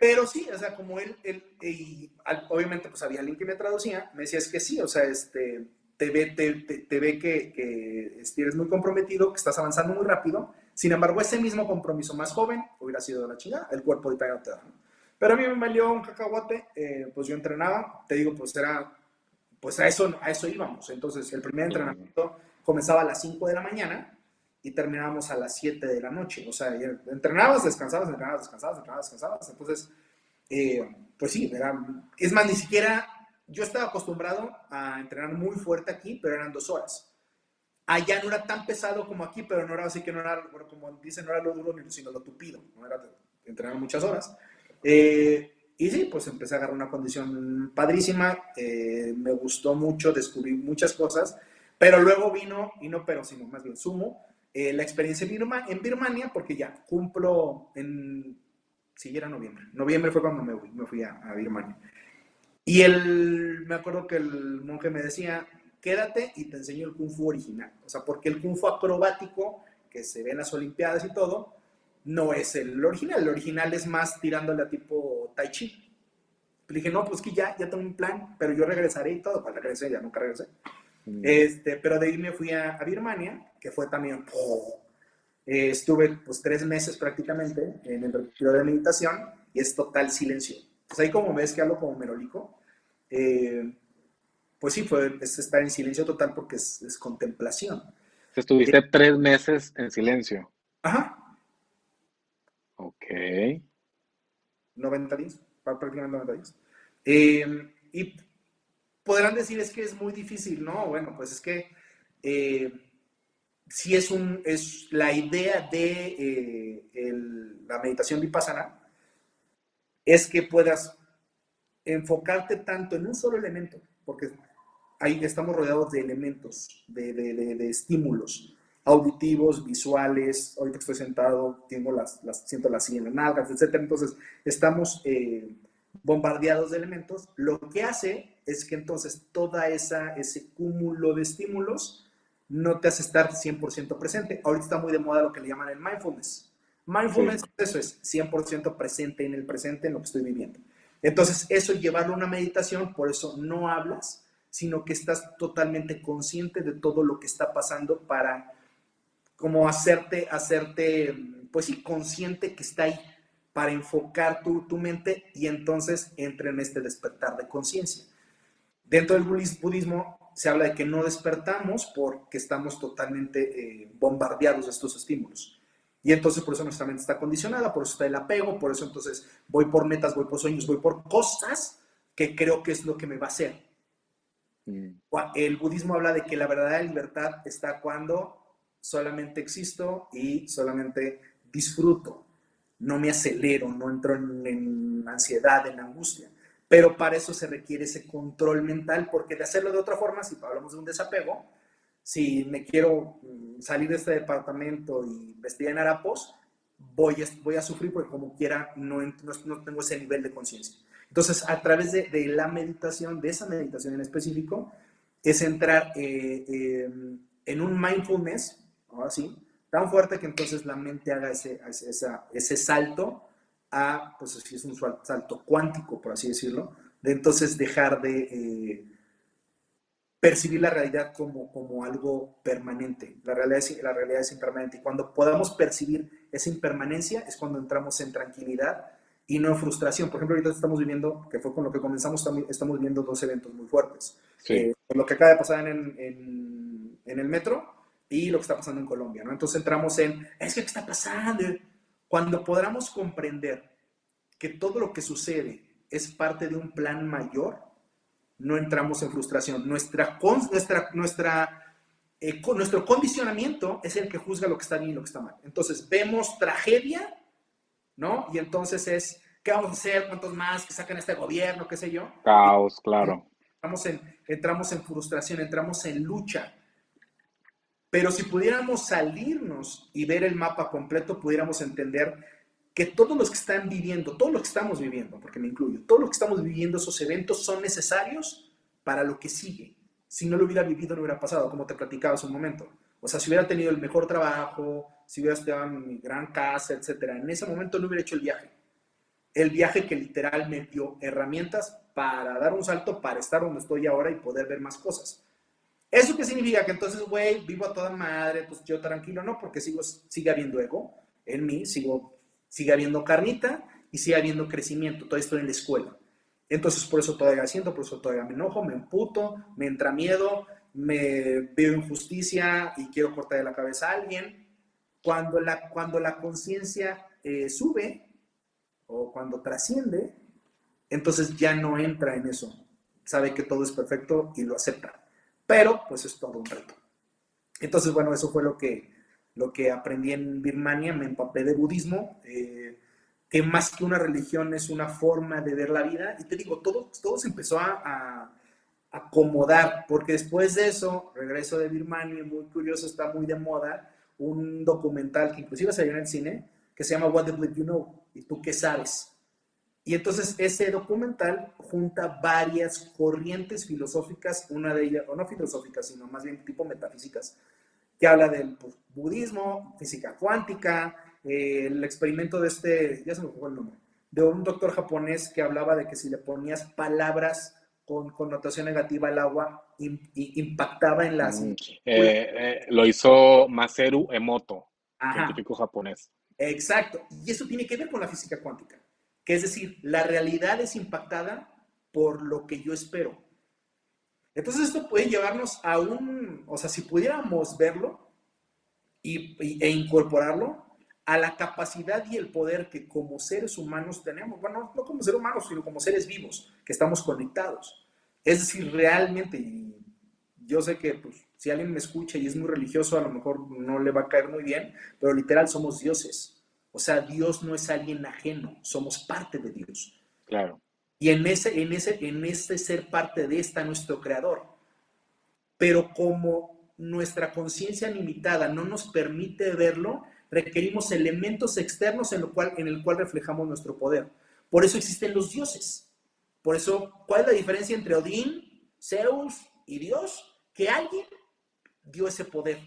Pero sí, o sea, como él, él y obviamente pues había alguien que me traducía, me decía, es que sí, o sea, este, te ve, te, te, te ve que, que, eres muy comprometido, que estás avanzando muy rápido, sin embargo, ese mismo compromiso más joven hubiera sido de la chingada, el cuerpo de no te da, ¿no? Pero a mí me valió un cacahuate, eh, pues yo entrenaba, te digo, pues era, pues a eso, a eso íbamos. Entonces, el primer entrenamiento comenzaba a las 5 de la mañana y terminábamos a las 7 de la noche. O sea, entrenabas, descansabas, entrenabas, descansabas, entrenabas, descansabas. Entonces, eh, pues sí, era, es más, ni siquiera, yo estaba acostumbrado a entrenar muy fuerte aquí, pero eran dos horas. Allá no era tan pesado como aquí, pero no era así que no era, bueno, como dicen, no era lo duro, sino lo tupido. No era entrenar muchas horas. Eh, y sí, pues empecé a agarrar una condición padrísima, eh, me gustó mucho, descubrí muchas cosas, pero luego vino, y no pero, sino más bien sumo, eh, la experiencia en, Birma, en, Birmania, porque ya cumplo en, si sí, era noviembre, noviembre fue cuando me, me fui a, a, Birmania. Y el, me acuerdo que el monje me decía, quédate y te enseño el kung fu original, o sea, porque el kung fu acrobático, que se ve en las olimpiadas y todo, no es el original. El original es más tirándole a tipo Tai Chi. Le dije, no, pues que ya, ya tengo un plan, pero yo regresaré y todo. Pues regresé, ya nunca regresé. Mm. Este, pero de ahí me fui a, a Birmania, que fue también. Oh, eh, estuve pues tres meses prácticamente en el retiro de meditación y es total silencio. Pues ahí como ves que hablo como merolico, eh, pues sí, fue es estar en silencio total porque es, es contemplación. Estuviste eh, tres meses en silencio. Ajá. 90 días, prácticamente 90 días. Eh, y podrán decir es que es muy difícil, ¿no? Bueno, pues es que eh, si es, un, es la idea de eh, la meditación vipassana, es que puedas enfocarte tanto en un solo elemento, porque ahí estamos rodeados de elementos, de, de, de estímulos auditivos, visuales, ahorita estoy sentado, tengo las, las, siento las silla en las nalgas, etc. Entonces, estamos eh, bombardeados de elementos. Lo que hace es que entonces toda esa, ese cúmulo de estímulos no te hace estar 100% presente. Ahorita está muy de moda lo que le llaman el mindfulness. Mindfulness, sí. eso es 100% presente en el presente, en lo que estoy viviendo. Entonces, eso llevarlo a una meditación, por eso no hablas, sino que estás totalmente consciente de todo lo que está pasando para como hacerte, hacerte, pues sí, consciente que está ahí para enfocar tu, tu mente y entonces entra en este despertar de conciencia. Dentro del budismo se habla de que no despertamos porque estamos totalmente eh, bombardeados de estos estímulos. Y entonces por eso nuestra mente está condicionada, por eso está el apego, por eso entonces voy por metas, voy por sueños, voy por cosas que creo que es lo que me va a hacer. Mm. El budismo habla de que la verdadera libertad está cuando solamente existo y solamente disfruto. No me acelero, no entro en, ansiedad, en angustia. Pero para eso se requiere ese control mental, porque de hacerlo de otra forma, si hablamos de un desapego, si me quiero mm, salir de este departamento y vestir en harapos, voy a, sufrir porque como quiera no, no, tengo ese nivel de conciencia. Entonces, a través de, la meditación, de esa meditación en específico, es entrar eh, en un mindfulness, así, tan fuerte que entonces la mente haga ese, ese, ese salto a, pues es un salto cuántico, por así decirlo, de entonces dejar de eh, percibir la realidad como, como algo permanente. La realidad, es, la realidad es impermanente. Y cuando podamos percibir esa impermanencia es cuando entramos en tranquilidad y no en frustración. Por ejemplo, ahorita estamos viviendo, que fue con lo que comenzamos, estamos viviendo dos eventos muy fuertes. Eh, lo que acaba de pasar en, en, en, el metro y lo que está pasando en Colombia. ¿no? Entonces entramos en, es que ¿qué está pasando? Cuando podamos comprender que todo lo que sucede es parte de un plan mayor, no entramos en frustración. Nuestra, nuestra, nuestra, eh, nuestro condicionamiento es el que juzga lo que está bien y lo que está mal. Entonces vemos tragedia, ¿no? Y entonces es, ¿qué vamos a hacer? ¿Cuántos más que sacan este gobierno? ¿Qué sé yo? Caos, claro. Entramos en, entramos en frustración, entramos en lucha. Pero si pudiéramos salirnos y ver el mapa completo, pudiéramos entender que todos los que están viviendo, todos los que estamos viviendo, porque me incluyo, todos los que estamos viviendo esos eventos son necesarios para lo que sigue. Si no lo hubiera vivido, no hubiera pasado, como te platicaba hace un momento. O sea, si hubiera tenido el mejor trabajo, si hubiera estado en mi gran casa, etcétera, en ese momento no hubiera hecho el viaje. El viaje que literal me dio herramientas para dar un salto, para estar donde estoy ahora y poder ver más cosas. ¿Eso qué significa? Que entonces, güey, vivo a toda madre, pues yo tranquilo, no, porque sigo, sigue habiendo ego en mí, sigo sigue habiendo carnita y sigue habiendo crecimiento. Todavía estoy en la escuela. Entonces, por eso todavía siento, por eso todavía me enojo, me emputo, me entra miedo, me veo injusticia y quiero cortar de la cabeza a alguien. Cuando la, cuando la conciencia eh, sube o cuando trasciende, entonces ya no entra en eso. Sabe que todo es perfecto y lo acepta. Pero, pues es todo un reto. Entonces, bueno, eso fue lo que, lo que aprendí en Birmania, me empapé de budismo, eh, que más que una religión es una forma de ver la vida. Y te digo, todo, todo se empezó a, acomodar, porque después de eso, regreso de Birmania, muy curioso, está muy de moda, un documental que inclusive salió en el cine, que se llama What the Bleed You Know, y tú qué sabes. Y entonces ese documental junta varias corrientes filosóficas, una de ellas, o no filosóficas, sino más bien tipo metafísicas, que habla del pues, budismo, física cuántica, eh, el experimento de este, ya se me fue el nombre, de un doctor japonés que hablaba de que si le ponías palabras con connotación negativa al agua, impactaba en las... Mm, eh, eh, lo hizo Maseru Emoto, científico japonés. Exacto, y eso tiene que ver con la física cuántica, que es decir, la realidad es impactada por lo que yo espero. Entonces esto puede llevarnos a un, o sea, si pudiéramos verlo y, e incorporarlo a la capacidad y el poder que como seres humanos tenemos, bueno, no como seres humanos, sino como seres vivos, que estamos conectados. Es decir, realmente, y yo sé que pues, si alguien me escucha y es muy religioso, a lo mejor no le va a caer muy bien, pero literal somos dioses. O sea, Dios no es alguien ajeno, somos parte de Dios. Claro. Y en ese, en ese, en ese ser parte de esta nuestro creador. Pero como nuestra conciencia limitada no nos permite verlo, requerimos elementos externos en, lo cual, en el cual reflejamos nuestro poder. Por eso existen los dioses. Por eso, ¿cuál es la diferencia entre Odín, Zeus y Dios? Que alguien dio ese poder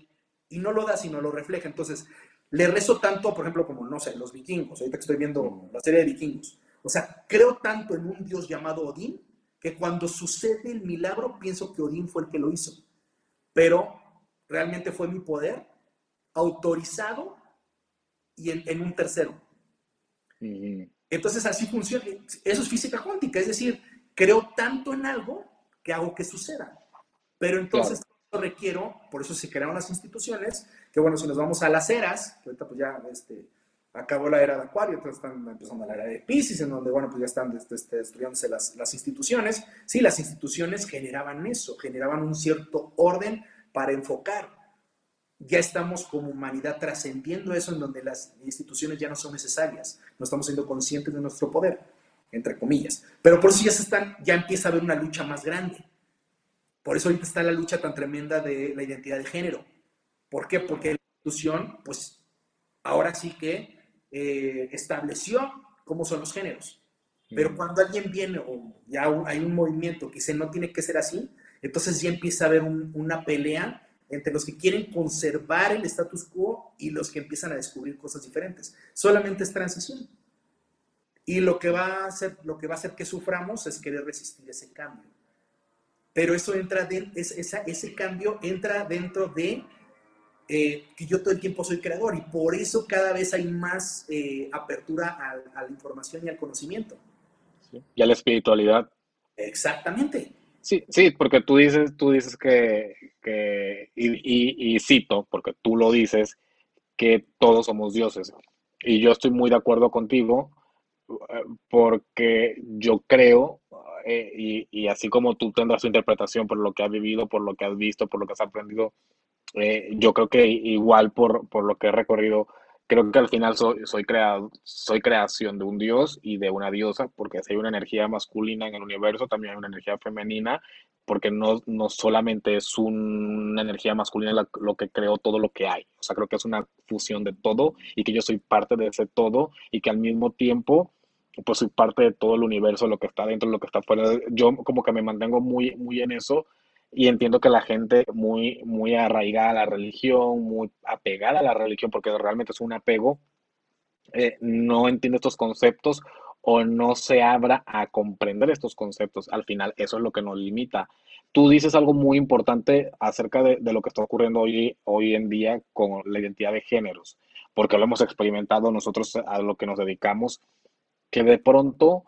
y no lo da, sino lo refleja. Entonces, le rezo tanto, por ejemplo, como, no sé, los vikingos. Ahorita que estoy viendo la serie de vikingos o sea, creo tanto en un Dios llamado Odín que cuando sucede el milagro pienso que Odín fue el que lo hizo. Pero realmente fue mi poder autorizado y en, un tercero. Entonces así funciona. Eso es física cuántica, es decir, creo tanto en algo que hago que suceda. Pero entonces requiero, por eso se crearon las instituciones, que bueno, si nos vamos a las eras, que ahorita pues ya este, acabó la era de Acuario, entonces están empezando la era de Pisces, en donde, bueno, pues ya están este, destruyéndose las, las instituciones. Sí, las instituciones generaban eso, generaban un cierto orden para enfocar. Ya estamos como humanidad trascendiendo eso en donde las instituciones ya no son necesarias, no estamos siendo conscientes de nuestro poder, entre comillas. Pero por eso ya, se están, ya empieza a haber una lucha más grande. Por eso ahorita está la lucha tan tremenda de la identidad de género. ¿Por qué? Porque la institución, pues ahora sí que eh, estableció cómo son los géneros. Pero cuando alguien viene o ya hay un movimiento que dice no tiene que ser así, Entonces ya empieza a haber una pelea entre los que quieren conservar el status quo y los que empiezan a descubrir cosas diferentes. Solamente es transición. Y lo que va a hacer, lo que va a hacer que suframos es querer resistir ese cambio. Pero eso entra de, esa, ese cambio entra dentro de eh, que yo todo el tiempo soy creador y por eso cada vez hay más eh, apertura a, la información y al conocimiento. Y a la espiritualidad. Exactamente. Sí, sí, porque tú dices, tú dices que, que y, y, cito, porque tú lo dices, que todos somos dioses. Y yo estoy muy de acuerdo contigo, eh, porque yo creo, y, y, así como tú tendrás tu interpretación por lo que has vivido, por lo que has visto, por lo que has aprendido, eh, yo creo que igual por, por, lo que he recorrido, creo que al final soy, soy, creado, soy creación de un dios y de una diosa, porque si hay una energía masculina en el universo, también hay una energía femenina, porque no, no solamente es una energía masculina lo que creó todo lo que hay. O sea, creo que es una fusión de todo y que yo soy parte de ese todo y que al mismo tiempo pues soy parte de todo el universo, lo que está dentro, lo que está fuera. Yo como que me mantengo muy, muy en eso y entiendo que la gente muy, muy arraigada a la religión, muy apegada a la religión, porque realmente es un apego, eh, no entiende estos conceptos o no se abra a comprender estos conceptos. Al final, eso es lo que nos limita. Tú dices algo muy importante acerca de, de, lo que está ocurriendo hoy, hoy en día con la identidad de géneros, porque lo hemos experimentado nosotros a lo que nos dedicamos, que de pronto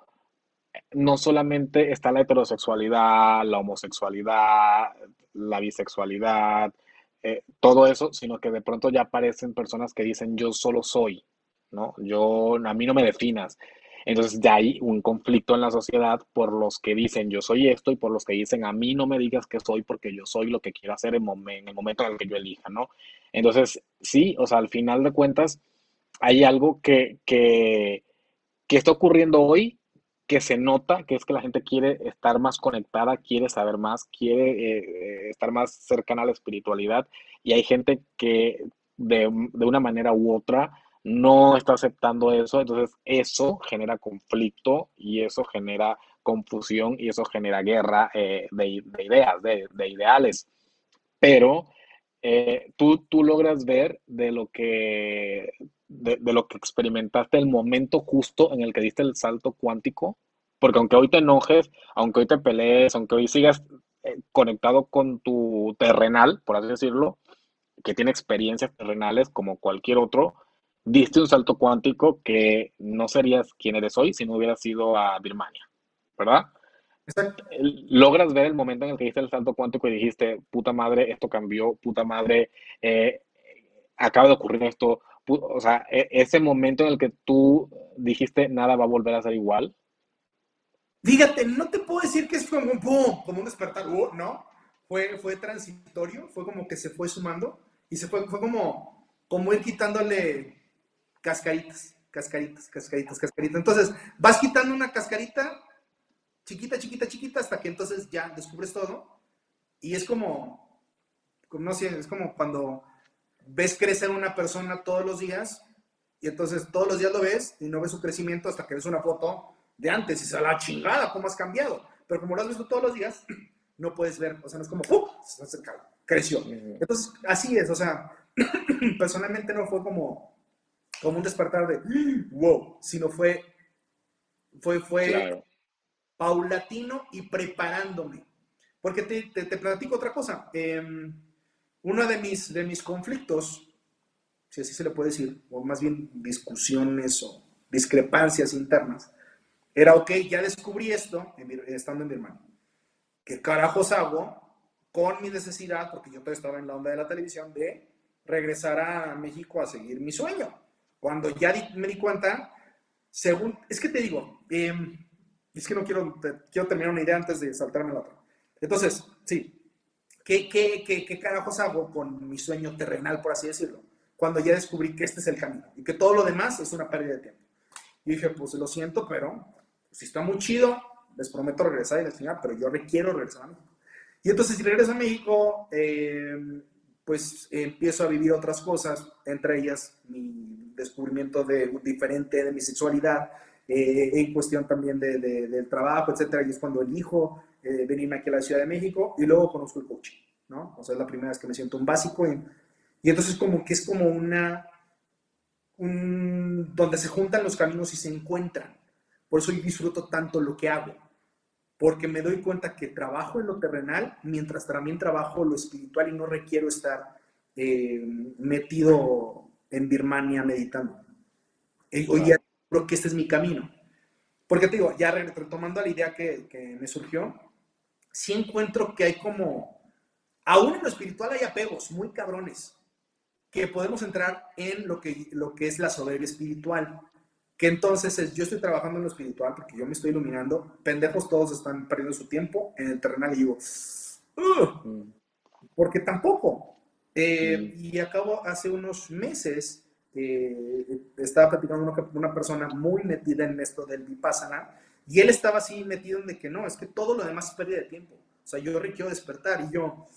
no solamente está la heterosexualidad, la homosexualidad, la bisexualidad, eh, todo eso, sino que de pronto ya aparecen personas que dicen yo solo soy, ¿no? Yo, a mí no me definas. Entonces ya hay un conflicto en la sociedad por los que dicen yo soy esto y por los que dicen a mí no me digas que soy porque yo soy lo que quiero hacer en, en el momento en el que yo elija, ¿no? Entonces, sí, o sea, al final de cuentas, hay algo que, que, que está ocurriendo hoy que se nota, que es que la gente quiere estar más conectada, quiere saber más, quiere eh, eh, estar más cercana a la espiritualidad y hay gente que de, una manera u otra no está aceptando eso, entonces eso genera conflicto y eso genera confusión y eso genera guerra eh, de, ideas, de, ideales. Pero tú, tú logras ver de lo que de, lo que experimentaste el momento justo en el que diste el salto cuántico, porque aunque hoy te enojes, aunque hoy te pelees, aunque hoy sigas eh, conectado con tu terrenal, por así decirlo, que tiene experiencias terrenales como cualquier otro, diste un salto cuántico que no serías quien eres hoy si no hubieras ido a Birmania, ¿verdad? Logras ver el momento en el que diste el salto cuántico y dijiste, puta madre, esto cambió, puta madre, eh, acaba de ocurrir esto, o sea, e, ese momento en el que tú dijiste nada va a volver a ser igual. Fíjate, no te puedo decir que es como un, como un despertar, uh, no, fue, fue transitorio, fue como que se fue sumando y se fue, fue como, como quitándole cascaritas, cascaritas, cascaritas, cascaritas. Entonces, vas quitando una cascarita chiquita, chiquita, chiquita, hasta que entonces ya descubres todo. Y es como no sé, es como cuando ves crecer una persona todos los días y entonces todos los días lo ves y no ves su crecimiento hasta que ves una foto de antes y se la chingada, cómo has cambiado. Pero como lo has visto todos los días, [CLEARS THROAT] no puedes ver, o sea, no es como, ¡pum! Se creció. Entonces, así es, o sea, [CLEARS THROAT] personalmente no fue como, como un despertar de, wow, sino fue, fue, fue paulatino y preparándome. Porque te, te, platico otra cosa. Eh, uno de mis, de mis conflictos, si así se le puede decir, o más bien discusiones o discrepancias internas, era, ok, ya descubrí esto estando en mi hermano. ¿Qué carajos hago con mi necesidad, porque yo todavía estaba en la onda de la televisión, de regresar a México a seguir mi sueño? Cuando ya me di cuenta, según, es que te digo, em, es que no quiero, quiero terminar una idea antes de saltarme la otra. Entonces, sí, ¿Qué, qué, qué, qué carajos hago con mi sueño terrenal, por así decirlo? Cuando ya descubrí que este es el camino y que todo lo demás es una pérdida de tiempo. Y dije, pues lo siento, pero si está muy chido, les prometo regresar y les final, pero yo requiero regresar a México. Y entonces, si regreso a México, eh, pues empiezo a vivir otras cosas, entre ellas mi descubrimiento de, diferente de mi sexualidad, eh, en cuestión también de, del trabajo, etcétera, y es cuando elijo eh, venirme aquí a la Ciudad de México y luego conozco el coaching, ¿no? O sea, es la primera vez que me siento un básico y, y entonces como que es como una, un, donde se juntan los caminos y se encuentran. Por eso yo disfruto tanto lo que hago, porque me doy cuenta que trabajo en lo terrenal mientras también trabajo lo espiritual y no requiero estar eh, metido en Birmania meditando. Hoy ya creo que este es mi camino. Porque te digo, ya retomando la idea que, que me surgió, sí encuentro que hay como, aún en lo espiritual hay apegos muy cabrones, que podemos entrar en lo que, lo que es la soberbia espiritual. Que entonces es, yo estoy trabajando en lo espiritual porque yo me estoy iluminando, pendejos todos están perdiendo su tiempo en el terrenal y digo, mm. porque tampoco. Eh, mm. Y acabo hace unos meses, eh, estaba platicando con una, persona muy metida en esto del vipassana y él estaba así metido en de que no, es que todo lo demás es pérdida de tiempo. O sea, yo requiero despertar y yo,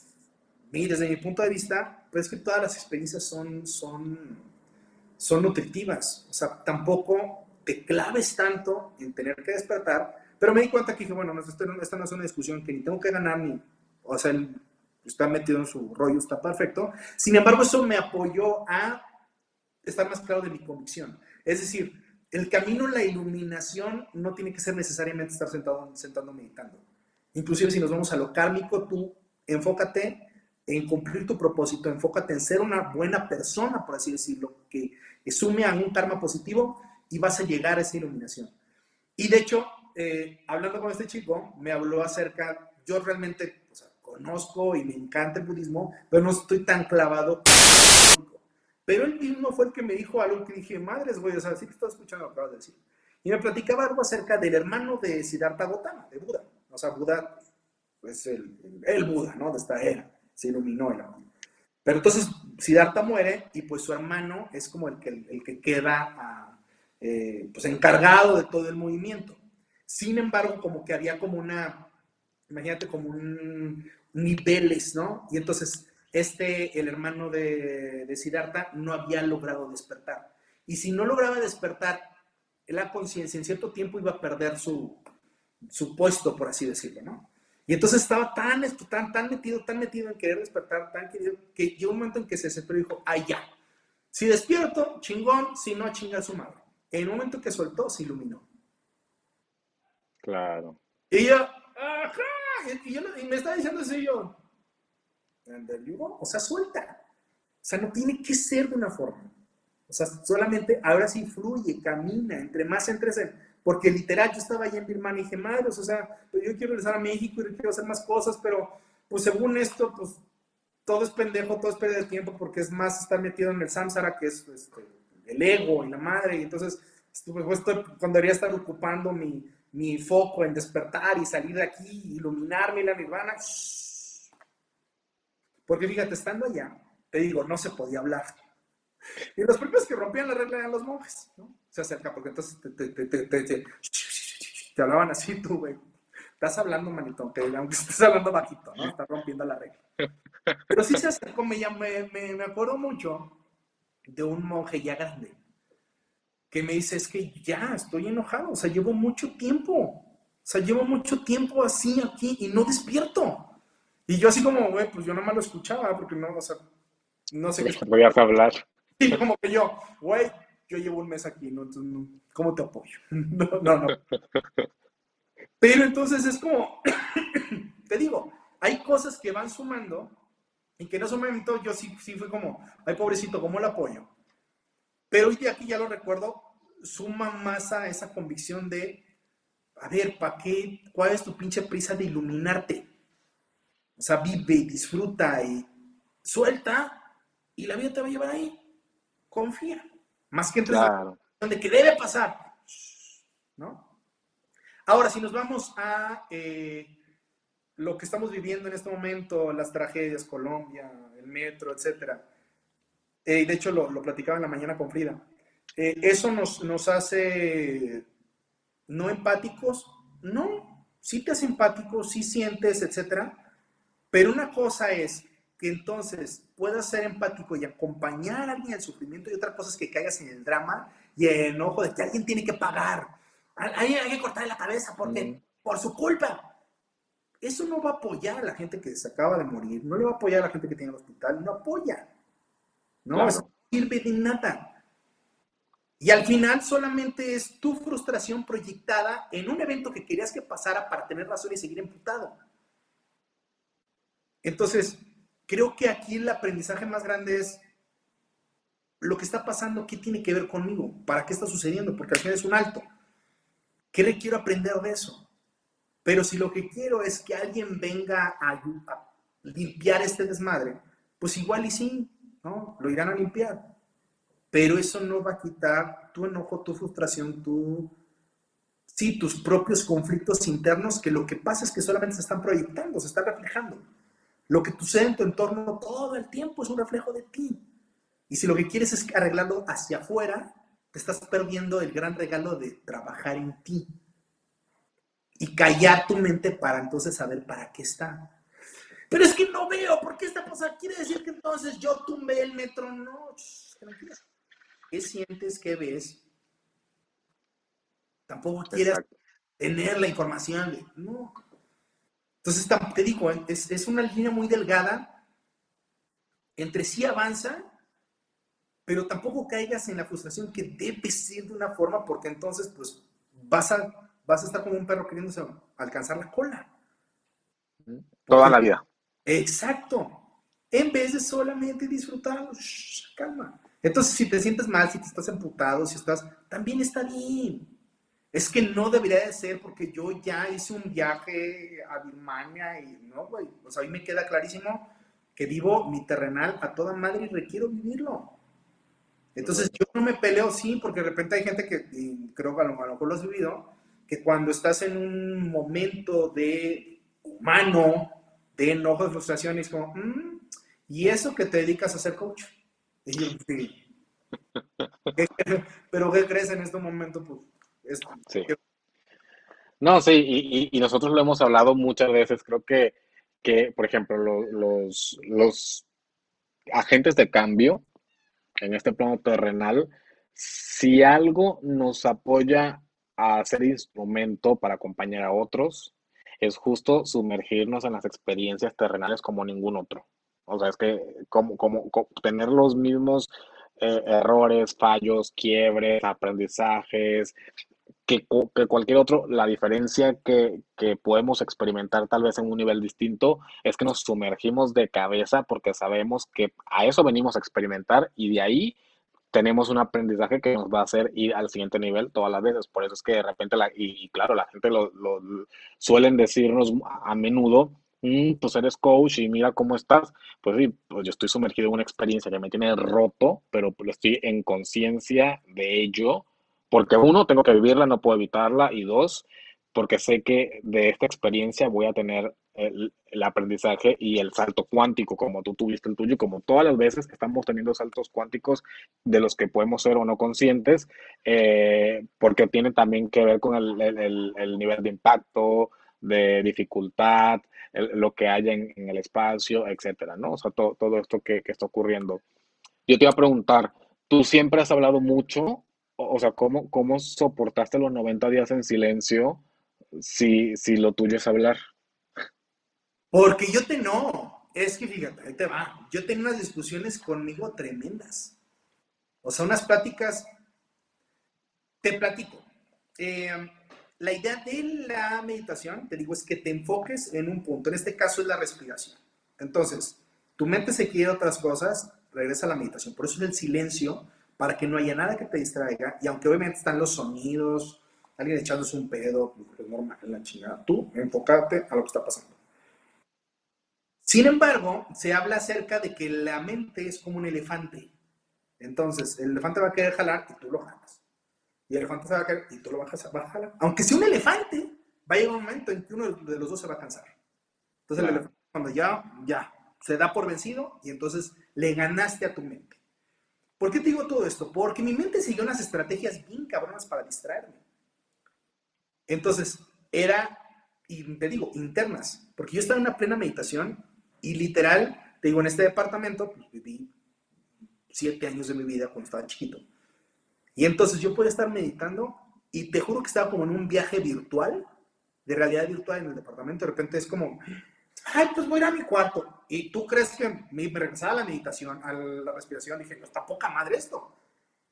y desde mi punto de vista, pues es que todas las experiencias son, son, son nutritivas. O sea, tampoco te claves tanto en tener que despertar, pero me di cuenta que dije, bueno, esta, esta no es una discusión que ni tengo que ganar ni, o sea, él está metido en su rollo, está perfecto. Sin embargo, eso me apoyó a estar más claro de mi convicción. Es decir, el camino, la iluminación, no tiene que ser necesariamente estar sentado, sentado meditando. Inclusive si nos vamos a lo kármico, tú enfócate en cumplir tu propósito, enfócate en ser una buena persona, por así decirlo, que sume a un karma positivo y vas a llegar a esa iluminación. Y de hecho, eh, hablando con este chico, me habló acerca, yo realmente conozco y me encanta el budismo, pero no estoy tan clavado. Pero él mismo fue el que me dijo algo que dije, madres, güey, o sea, sí que estaba escuchando lo que de decir. Y me platicaba algo acerca del hermano de Siddhartha Gautama, de Buda. O sea, Buda, pues el, el Buda, ¿no? De esta era, se iluminó el. Pero entonces Siddhartha muere y pues su hermano es como el que, el que queda ah, eh, pues encargado de todo el movimiento. Sin embargo, como que había como una, imagínate como un niveles, ¿no? Y entonces este, el hermano de, de Siddhartha, no había logrado despertar. Y si no lograba despertar la conciencia, en cierto tiempo iba a perder su, su puesto, por así decirlo, ¿no? Y entonces estaba tan, tan, tan metido, tan metido en querer despertar, tan querido, que llegó un momento en que se desesperó y dijo, ay, ya. Si despierto, chingón, si no, chinga su madre. En el momento que soltó, se iluminó. Claro. Y yo, ajá, y, y me estaba diciendo así yo, o sea, suelta. O sea, no tiene que ser de una forma. O sea, solamente ahora sí fluye, camina, entre más entres en... Porque literal, yo estaba allá en Birmania y dije, madre, o sea, pues yo quiero regresar a México y quiero hacer más cosas, pero pues según esto, pues todo es pendejo, todo es pérdida de tiempo, porque es más estar metido en el samsara, que es este, el ego y la madre, y entonces pues, estoy, cuando debería estar ocupando mi, mi foco en despertar y salir de aquí, iluminarme la nirvana, porque fíjate, estando allá, te digo, no se podía hablar. Y los primeros que rompían la regla eran los monjes, ¿no? Se acerca, porque entonces te, te, te, te hablaban así tú, güey. Estás hablando, manito, aunque estés hablando bajito, ¿no? Estás rompiendo la regla. Pero sí se acercó, me, me, me acuerdo mucho de un monje ya grande que me dice, es que ya estoy enojado, o sea, llevo mucho tiempo, o sea, llevo mucho tiempo así aquí y no despierto. Y yo así como, güey, pues yo nada más lo escuchaba, porque no, o sea, no sé qué. Voy a hablar. [LAUGHS] Y como que yo, güey, yo llevo un mes aquí, ¿no? Entonces, ¿cómo te apoyo? [LAUGHS] No, no, no. [LAUGHS] Pero entonces es como, [COUGHS] te digo, hay cosas que van sumando y que en ese momento yo sí, sí fue como, ay, pobrecito, ¿cómo lo apoyo? Pero hoy de aquí ya lo recuerdo, suma más a esa convicción de, a ver, ¿para qué? ¿Cuál es tu pinche prisa de iluminarte? O sea, vive y disfruta y suelta y la vida te va a llevar ahí. Confía. Más que entonces donde que debe pasar. ¿No? Ahora, si nos vamos a eh, lo que estamos viviendo en este momento, las tragedias, Colombia, el metro, etcétera. Eh, de hecho, lo, lo, platicaba en la mañana con Frida. Eh, ¿Eso nos, nos hace no empáticos? No, sí te hace empático, sí sientes, etcétera pero una cosa es que entonces puedas ser empático y acompañar a alguien al sufrimiento y otra cosa es que caigas en el drama y el enojo de que alguien tiene que pagar. Alguien hay que cortarle la cabeza porque por su culpa. eso no va a apoyar a la gente que se acaba de morir, no le va a apoyar a la gente que tiene el hospital, no apoya. No, Claro. eso no sirve de nada. Y al final solamente es tu frustración proyectada en un evento que querías que pasara para tener razón y seguir emputado. Entonces, creo que aquí el aprendizaje más grande es lo que está pasando, ¿qué tiene que ver conmigo? ¿Para qué está sucediendo? Porque al final es un alto. ¿Qué le quiero aprender de eso? Pero si lo que quiero es que alguien venga a, a limpiar este desmadre, pues igual y sí, ¿no? Lo irán a limpiar. Pero eso no va a quitar tu enojo, tu frustración, tu, sí, tus propios conflictos internos, que lo que pasa es que solamente se están proyectando, se están reflejando. Lo que sucede en tu entorno todo el tiempo es un reflejo de ti. Y si lo que quieres es arreglarlo hacia afuera, te estás perdiendo el gran regalo de trabajar en ti y callar tu mente para entonces saber para qué está. Pero es que no veo, ¿por qué está pasando? ¿Quiere decir que entonces yo tumbé el metro? No, tranquila. ¿Qué sientes? ¿Qué ves? Tampoco quieres Exacto. tener la información. de- No. Entonces, te digo, es, es una línea muy delgada entre sí avanza, pero tampoco caigas en la frustración que debe ser de una forma, porque entonces, pues, vas a, vas a estar como un perro queriéndose alcanzar la cola. Toda la vida. Exacto. En vez de solamente disfrutarlo, shh, calma. Entonces, si te sientes mal, si te estás emputado, si estás, también está bien. Es que no debería de ser porque yo ya hice un viaje a Birmania y no, güey. O sea, a mí me queda clarísimo que vivo mi terrenal a toda madre y requiero vivirlo. Entonces, yo no me peleo, sí, porque de repente hay gente que, y creo que a lo, a lo mejor lo has vivido, que cuando estás en un momento de humano, de enojo, de frustración, es como, "Mm, ¿y eso que te dedicas a ser coach? Y yo, sí. [LAUGHS] [LAUGHS] Pero ¿qué crees en este momento? Pues, es, Sí. No, sí, y, y- y nosotros lo hemos hablado muchas veces. Creo que, que por ejemplo, lo- los, los agentes de cambio en este plano terrenal, si algo nos apoya a ser instrumento para acompañar a otros, es justo sumergirnos en las experiencias terrenales como ningún otro. O sea, es que como, como, co- tener los mismos eh, errores, fallos, quiebres, aprendizajes, que, cu- que cualquier otro, la diferencia que, que podemos experimentar tal vez en un nivel distinto es que nos sumergimos de cabeza porque sabemos que a eso venimos a experimentar y de ahí tenemos un aprendizaje que nos va a hacer ir al siguiente nivel todas las veces. Por eso es que de repente, la, y, claro, la gente lo, suelen decirnos a a menudo, "Mm, pues eres coach y mira cómo estás. Pues sí, pues yo estoy sumergido en una experiencia que me tiene roto, pero pues estoy en conciencia de ello, porque uno, tengo que vivirla, no puedo evitarla, y dos, porque sé que de esta experiencia voy a tener el, el aprendizaje y el salto cuántico, como tú tuviste el tuyo, como todas las veces estamos teniendo saltos cuánticos de los que podemos ser o no conscientes, eh, porque tiene también que ver con el, el- el- el nivel de impacto, de dificultad, lo que haya en, en el espacio, etcétera, ¿no? O sea, to- todo esto que, que está ocurriendo. Yo te iba a preguntar, tú siempre has hablado mucho, o, sea, ¿cómo, cómo soportaste los 90 días en silencio si, si lo tuyo es hablar? Porque yo te no. Es que fíjate, ahí te va. Yo tenía unas discusiones conmigo tremendas. O sea, unas pláticas. Te platico. Eh, la idea de la meditación, te digo, es que te enfoques en un punto. En este caso es la respiración. Entonces, tu mente se quiere otras cosas, regresa a la meditación. Por eso es el silencio, para que no haya nada que te distraiga. Y aunque obviamente están los sonidos, alguien echándose un pedo, pues, es normal, la chingada. Tú enfócate a lo que está pasando. Sin embargo, se habla acerca de que la mente es como un elefante. Entonces, el elefante va a querer jalar y tú lo jalas. Y el elefante se va a querer y tú lo vas a, vas a jalar. Aunque sea un elefante, va a llegar un momento en que uno de los dos se va a cansar. Entonces, el elefante, cuando ya, ya, se da por vencido y entonces le ganaste a tu mente. ¿Por qué te digo todo esto? Porque mi mente siguió unas estrategias bien cabronas para distraerme. Entonces, era, y te digo, internas, porque yo estaba en una plena meditación y literal, te digo, en este departamento, pues viví siete años de mi vida cuando estaba chiquito. Y entonces yo podía estar meditando y te juro que estaba como en un viaje virtual de realidad virtual en el departamento, de repente es como, ay, pues voy a ir a mi cuarto. Y tú crees que me, regresaba a la meditación, a la respiración, dije, no, está poca madre esto.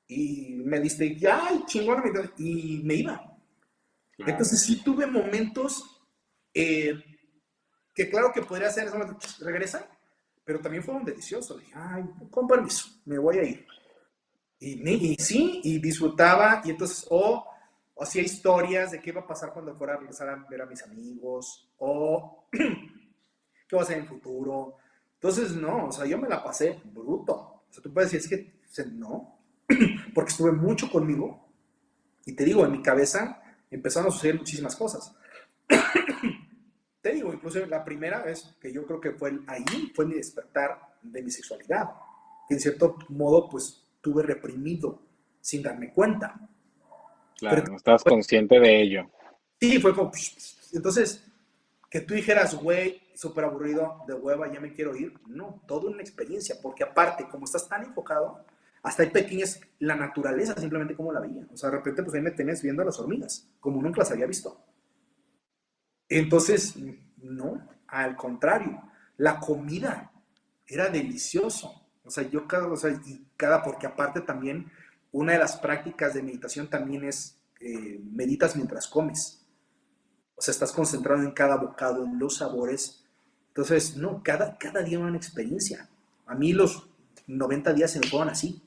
Y me diste, ya, chingón, y me iba. Entonces sí tuve momentos eh, que claro que podría ser, regresa, pero también fueron deliciosos. Dije, ay, con permiso, me voy a ir. Y, sí, y disfrutaba, y entonces, o, o hacía historias de qué iba a pasar cuando fuera a regresar a ver a mis amigos, o [CLEARS THROAT] qué va a hacer en el futuro. Entonces, no, o sea, yo me la pasé bruto. O sea, tú puedes decir, es que no, [CLEARS THROAT] porque estuve mucho conmigo, y te digo, en mi cabeza empezaron a suceder muchísimas cosas. [CLEARS THROAT] te digo, incluso la primera vez que yo creo que fue ahí, fue mi despertar de mi sexualidad, que en cierto modo, pues tuve reprimido sin darme cuenta. Claro, no estás consciente de ello. Sí, fue como... Entonces, que tú dijeras, güey, súper aburrido, de hueva, ya me quiero ir. No, todo una experiencia, porque aparte, como estás tan enfocado, hasta hay pequeñas, la naturaleza simplemente como la veía. O sea, de repente, pues ahí me tenés viendo a las hormigas, como nunca las había visto. Entonces, no, al contrario, la comida era delicioso. O sea, yo cada, o sea, y cada, porque aparte también, una de las prácticas de meditación también es eh, meditas mientras comes. O sea, estás concentrado en cada bocado, en los sabores. Entonces, no, cada, cada día una experiencia. A mí los 90 días se me fueron así.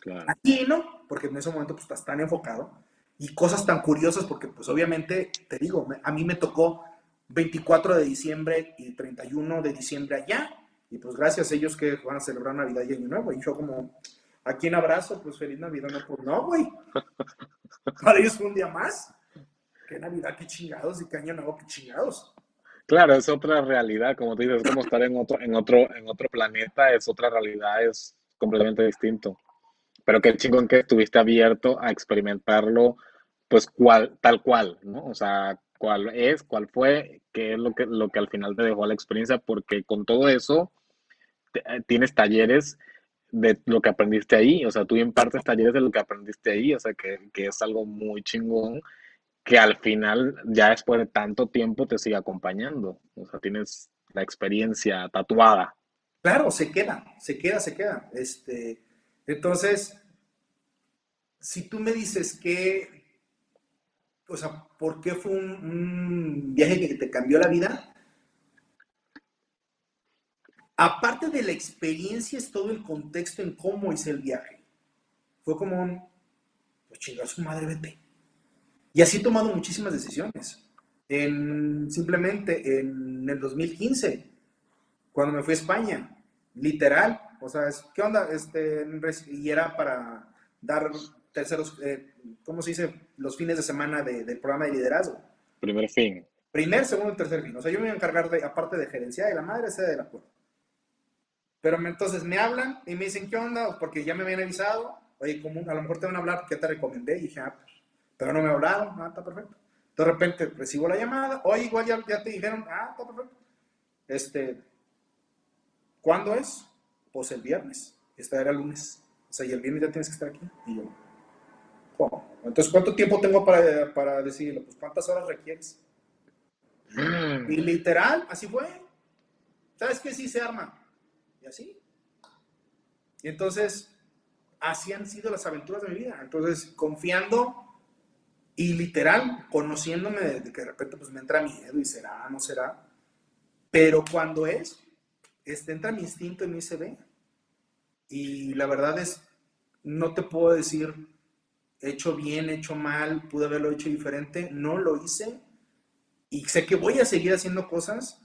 Claro. Aquí no, porque en ese momento pues estás tan enfocado y cosas tan curiosas porque pues obviamente, te digo, a mí me tocó 24 de diciembre y 31 de diciembre allá y pues gracias a ellos que van a celebrar Navidad y Año Nuevo. Y yo como, ¿a quién abrazo? Pues feliz Navidad, no, pues no, güey. [LAUGHS] Para ellos fue un día más. Qué Navidad, qué chingados, y qué Año Nuevo, qué chingados. Claro, es otra realidad, como tú dices, es como estar en otro, en otro, en otro planeta, es otra realidad, es completamente distinto. Pero qué chingón que estuviste abierto a experimentarlo, pues cual, tal cual, ¿no? O sea, cuál es, cuál fue, qué es lo que, lo que al final te dejó la experiencia, porque con todo eso, eh, tienes talleres de lo que aprendiste ahí, o sea, tú impartes talleres de lo que aprendiste ahí, o sea, que, que, es algo muy chingón que al final, ya después de tanto tiempo, te sigue acompañando, o sea, tienes la experiencia tatuada. Claro, se queda, se queda, se queda. Este, entonces, si tú me dices que, o sea, ¿por qué fue un, viaje que te cambió la vida? Aparte de la experiencia, es todo el contexto en cómo hice el viaje. Fue como un, pues chingar su madre, vete. Y así he tomado muchísimas decisiones. En, simplemente en el 2015, cuando me fui a España, literal, o sea, ¿qué onda? Este, y era para dar terceros, eh, ¿cómo se dice? Los fines de semana del programa de liderazgo. Primer fin. Primer, segundo y tercer fin. O sea, yo me iba a encargar de, aparte de gerencia de la madre, ese del acuerdo. Pero entonces me hablan y me dicen, ¿qué onda? Porque ya me habían avisado. Oye, como a lo mejor te van a hablar ¿qué te recomendé. Y dije, ah, pues, pero no me hablaron. Ah, está perfecto. De repente recibo la llamada. Oye, igual ya, ya te dijeron, ah, está perfecto. Este, ¿cuándo es? Pues el viernes. Esta era el lunes. O sea, y el viernes ya tienes que estar aquí. Y yo, ¿cómo? Entonces, ¿cuánto tiempo tengo para, para decirlo? Pues, ¿cuántas horas requieres? Mm. Y literal, así fue. ¿Sabes qué? Sí se arma y así. Y entonces, así han sido las aventuras de mi vida. Entonces, confiando y literal, conociéndome de que de repente pues me entra miedo y será, no será. Pero cuando es, este, entra mi instinto y me dice, ve. Y la verdad es, no te puedo decir, hecho bien, hecho mal, pude haberlo hecho diferente. No lo hice. Y sé que voy a seguir haciendo cosas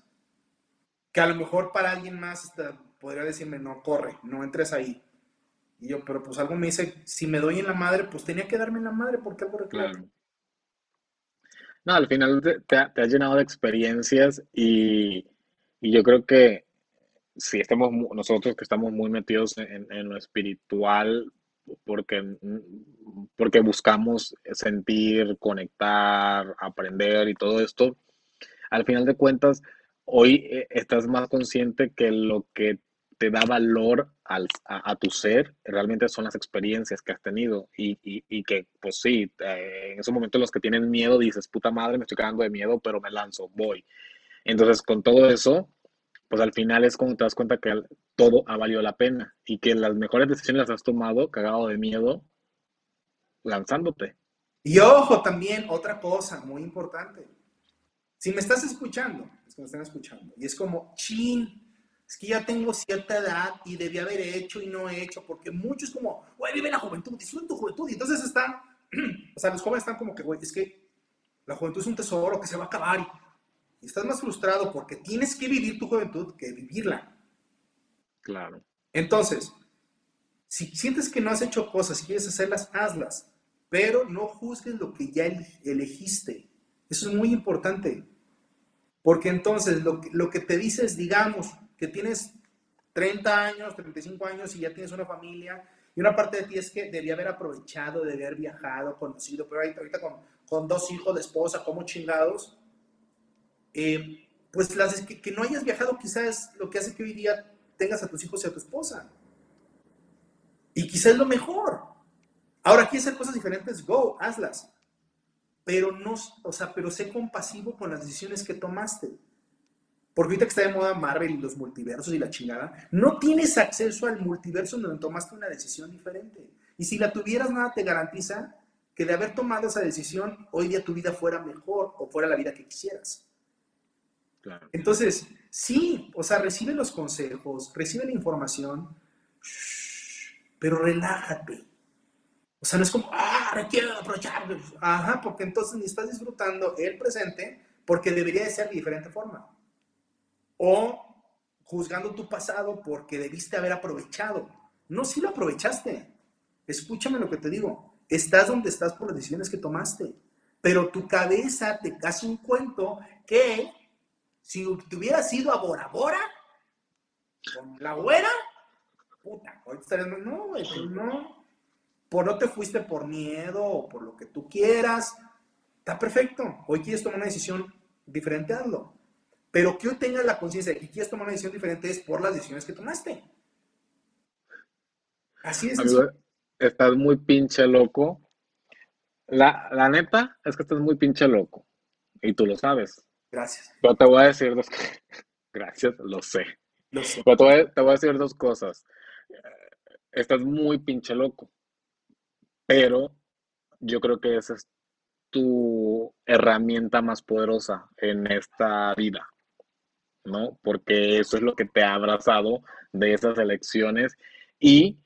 que a lo mejor para alguien más podría decirme, no, corre, no entres ahí. Y yo, pero pues algo me dice, si me doy en la madre, pues tenía que darme en la madre, porque algo reclamo. No, al final te, has llenado de experiencias y, yo creo que si estamos nosotros que estamos muy metidos en, en, lo espiritual, porque, porque buscamos sentir, conectar, aprender y todo esto, al final de cuentas, hoy eh, estás más consciente que lo que te da valor al, a, tu ser, realmente son las experiencias que has tenido y, que, pues sí, eh, en esos momentos los que tienen miedo dices, puta madre, me estoy cagando de miedo, pero me lanzo, voy. Entonces, con todo eso, pues al final es como te das cuenta que todo ha valido la pena y que las mejores decisiones las has tomado cagado de miedo lanzándote. Y ojo también, otra cosa muy importante. Si me estás escuchando, es que me están escuchando, y es como, chin, es que ya tengo cierta edad y debía haber hecho y no he hecho, porque muchos como, güey, vive la juventud, disfruta tu juventud, y entonces están, [CLEARS THROAT] o sea, los jóvenes están como que, güey, es que la juventud es un tesoro que se va a acabar, y estás más frustrado porque tienes que vivir tu juventud que vivirla. Claro. Entonces, si sientes que no has hecho cosas, si quieres hacerlas, hazlas, pero no juzgues lo que ya elegiste. Eso es muy importante. Porque entonces lo que, lo que te dices, digamos, que tienes 30 años, 35 años y ya tienes una familia, y una parte de ti es que debía haber aprovechado, debía haber viajado, conocido, pero ahorita con, con dos hijos de esposa, como chingados, eh, pues las, que, que, no hayas viajado quizás es lo que hace que hoy día tengas a tus hijos y a tu esposa. Y quizás es lo mejor. Ahora, ¿quieres hacer cosas diferentes? Go, hazlas. Pero no, o sea, pero sé compasivo con las decisiones que tomaste. Porque ahorita que está de moda Marvel y los multiversos y la chingada, no tienes acceso al multiverso donde tomaste una decisión diferente. Y si la tuvieras, nada te garantiza que de haber tomado esa decisión, hoy día tu vida fuera mejor o fuera la vida que quisieras. Entonces, sí, o sea, recibe los consejos, recibe la información, pero relájate. O sea, no es como, ah, quiero aprovechar. Ajá, porque entonces ni estás disfrutando el presente porque debería de ser de diferente forma. O juzgando tu pasado porque debiste haber aprovechado. No, sí lo aprovechaste. Escúchame lo que te digo. Estás donde estás por las decisiones que tomaste. Pero tu cabeza te hace un cuento que si te hubieras ido a Bora Bora, con la güera, puta, no, güey, pues no. Por no te fuiste por miedo o por lo que tú quieras, está perfecto. Hoy quieres tomar una decisión diferente, hazlo. Pero que hoy tengas la conciencia de que quieres tomar una decisión diferente es por las decisiones que tomaste. Así es. estás muy pinche loco. La, la neta es que estás muy pinche loco. Y tú lo sabes. Gracias. Pero te voy a decir dos cosas. [LAUGHS] Gracias, lo sé. Lo sé. Pero te voy, a, te voy a decir dos cosas. Estás muy pinche loco. Pero yo creo que esa es tu herramienta más poderosa en esta vida, ¿no? Porque eso es lo que te ha abrazado de esas elecciones y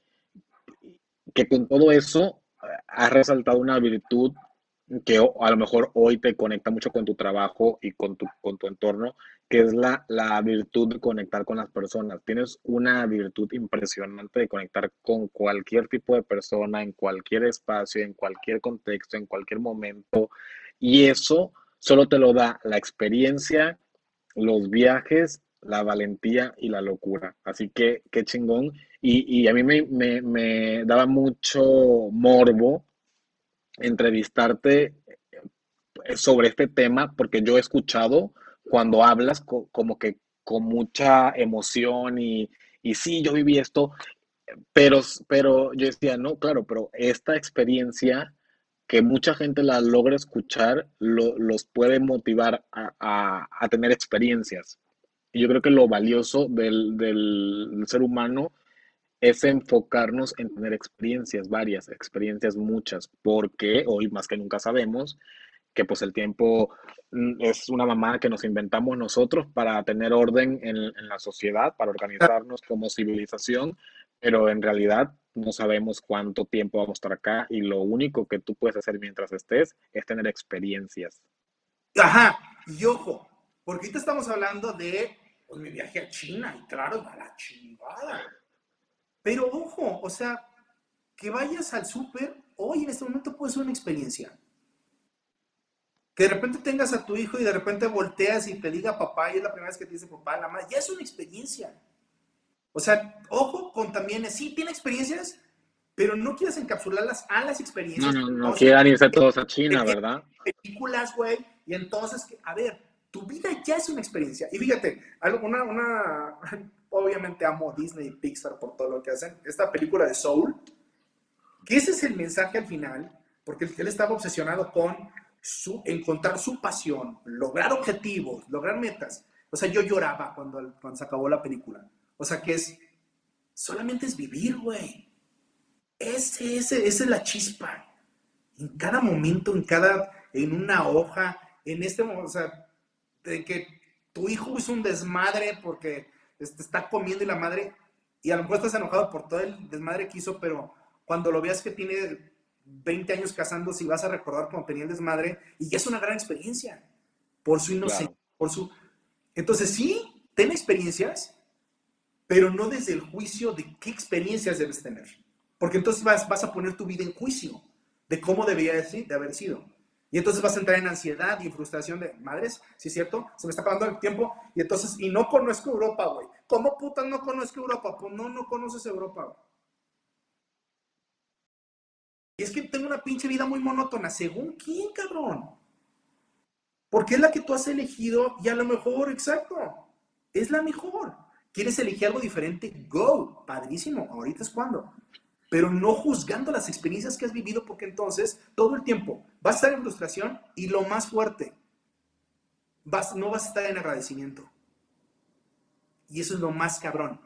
que con todo eso has resaltado una virtud que a lo mejor hoy te conecta mucho con tu trabajo y con tu, con tu entorno, que es la, la virtud de conectar con las personas. Tienes una virtud impresionante de conectar con cualquier tipo de persona, en cualquier espacio, en cualquier contexto, en cualquier momento. Y eso solo te lo da la experiencia, los viajes, la valentía y la locura. Así que qué chingón. Y, y a mí me, me, me daba mucho morbo entrevistarte eh, sobre este tema porque yo he escuchado cuando hablas como que con mucha emoción y, y sí, yo viví esto, pero, pero yo decía, no, claro, pero esta experiencia que mucha gente la logra escuchar, los puede motivar a, a, tener experiencias. Y yo creo que lo valioso del, del ser humano es enfocarnos en tener experiencias, varias experiencias, muchas, porque hoy más que nunca sabemos que pues el tiempo mm, es una mamá que nos inventamos nosotros para tener orden en, la sociedad, para organizarnos como civilización, pero en realidad no sabemos cuánto tiempo vamos a estar acá y lo único que tú puedes hacer mientras estés es tener experiencias. Ajá, y ojo, porque ahorita estamos hablando de pues, mi viaje a China y claro, a la chingada pero ojo, o sea, que vayas al súper, hoy en este momento puede ser una experiencia. Que de repente tengas a tu hijo y de repente volteas y te diga papá, y es la primera vez que te dice papá, la madre, ya es una experiencia. O sea, ojo con también, sí, tiene experiencias, pero no quieras encapsularlas a las experiencias. No, no, no quieran irse todos a China, ¿verdad? Películas, güey, y entonces, a ver, tu vida ya es una experiencia. Y fíjate, una, una [LAUGHS] obviamente amo Disney y Pixar por todo lo que hacen. Esta película de Soul, que ese es el mensaje al final, porque él estaba obsesionado con su, encontrar su pasión, lograr objetivos, lograr metas. O sea, yo lloraba cuando, cuando se acabó la película. O sea, que es, solamente es vivir, güey. Ese, ese, esa es la chispa. En cada momento, en cada, en una hoja, en este momento, o sea, de que tu hijo es un desmadre porque este, está comiendo y la madre, y a lo mejor estás enojado por todo el desmadre que hizo, pero cuando lo veas que tiene 20 años casándose y vas a recordar cuando tenía el desmadre, y ya es una gran experiencia, por su inocencia, por su... Entonces sí, ten experiencias, pero no desde el juicio de qué experiencias debes tener, porque entonces vas, vas a poner tu vida en juicio de cómo debería de haber sido. Y entonces vas a entrar en ansiedad y frustración de, madres, ¿sí es cierto? Se me está acabando el tiempo. Y entonces, y no conozco Europa, güey. ¿Cómo puta no conozco Europa? Pues no, no conoces Europa, Y es que tengo una pinche vida muy monótona. ¿Según quién, cabrón? Porque es la que tú has elegido y a lo mejor, exacto, es la mejor. ¿Quieres elegir algo diferente? Go, padrísimo. Ahorita es cuando pero no juzgando las experiencias que has vivido, porque entonces todo el tiempo vas a estar en frustración y lo más fuerte, vas, no vas a estar en agradecimiento. Y eso es lo más cabrón,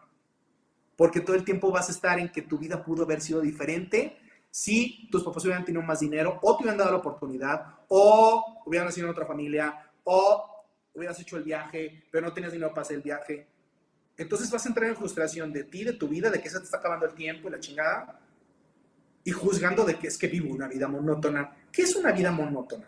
porque todo el tiempo vas a estar en que tu vida pudo haber sido diferente si tus papás hubieran tenido más dinero, o te hubieran dado la oportunidad, o hubieran nacido en otra familia, o hubieras hecho el viaje, pero no tenías dinero para hacer el viaje entonces vas a entrar en frustración de ti, de tu vida, de que se te está acabando el tiempo y la chingada, y juzgando de que es que vivo una vida monótona. ¿Qué es una vida monótona?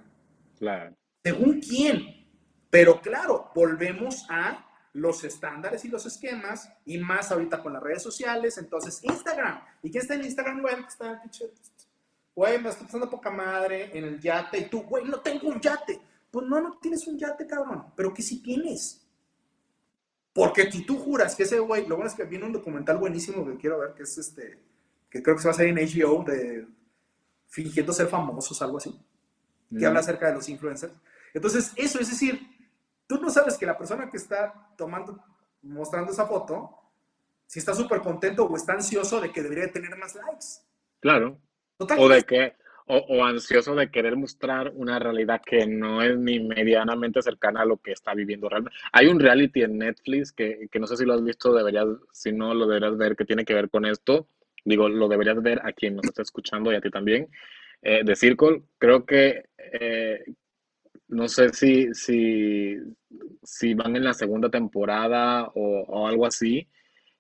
Claro. ¿Según quién? Pero claro, volvemos a los estándares y los esquemas, y más ahorita con las redes sociales, entonces Instagram. ¿Y quién está en Instagram, güey? Está Güey, me estoy pasando poca madre en el yate, y tú, güey, no tengo un yate. Pues no, no tienes un yate, cabrón, pero que sí tienes. Porque si tú juras que ese güey, lo bueno es que viene un documental buenísimo que quiero ver, que es este, que creo que se va a salir en HBO, de fingiendo ser famosos, algo así, que habla acerca de los influencers. Entonces, eso es decir, tú no sabes que la persona que está tomando, mostrando esa foto, si está súper contento o está ansioso de que debería tener más likes. Claro. O de que, o, ansioso de querer mostrar una realidad que no es ni medianamente cercana a lo que está viviendo realmente. Hay un reality en Netflix que, que no sé si lo has visto, deberías, si no lo deberías ver, que tiene que ver con esto. Digo, lo deberías ver a quien nos está escuchando y a ti también. Eh, de Circle, creo que eh, no sé si, si, si van en la segunda temporada o, o algo así,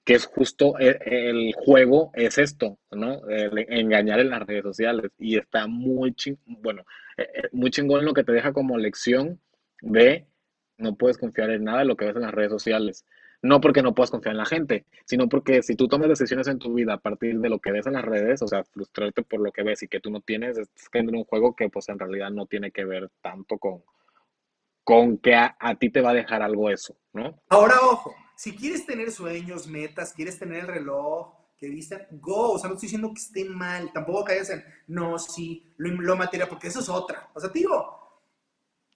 que es justo e, el, juego, es esto, ¿no? engañar en las redes sociales. Y está muy, ching, bueno, eh, eh, muy chingón lo que te deja como lección de no puedes confiar en nada de lo que ves en las redes sociales. No porque no puedas confiar en la gente, sino porque si tú tomas decisiones en tu vida a partir de lo que ves en las redes, o sea, frustrarte por lo que ves y que tú no tienes, es en un juego que pues en realidad no tiene que ver tanto con, con que a, a ti te va a dejar algo eso, ¿no? Ahora, ojo, si quieres tener sueños, metas, quieres tener el reloj, que viste, go, o sea, no estoy diciendo que estén mal, tampoco caigas en, no, sí, lo, lo material, porque eso es otra, o sea, digo,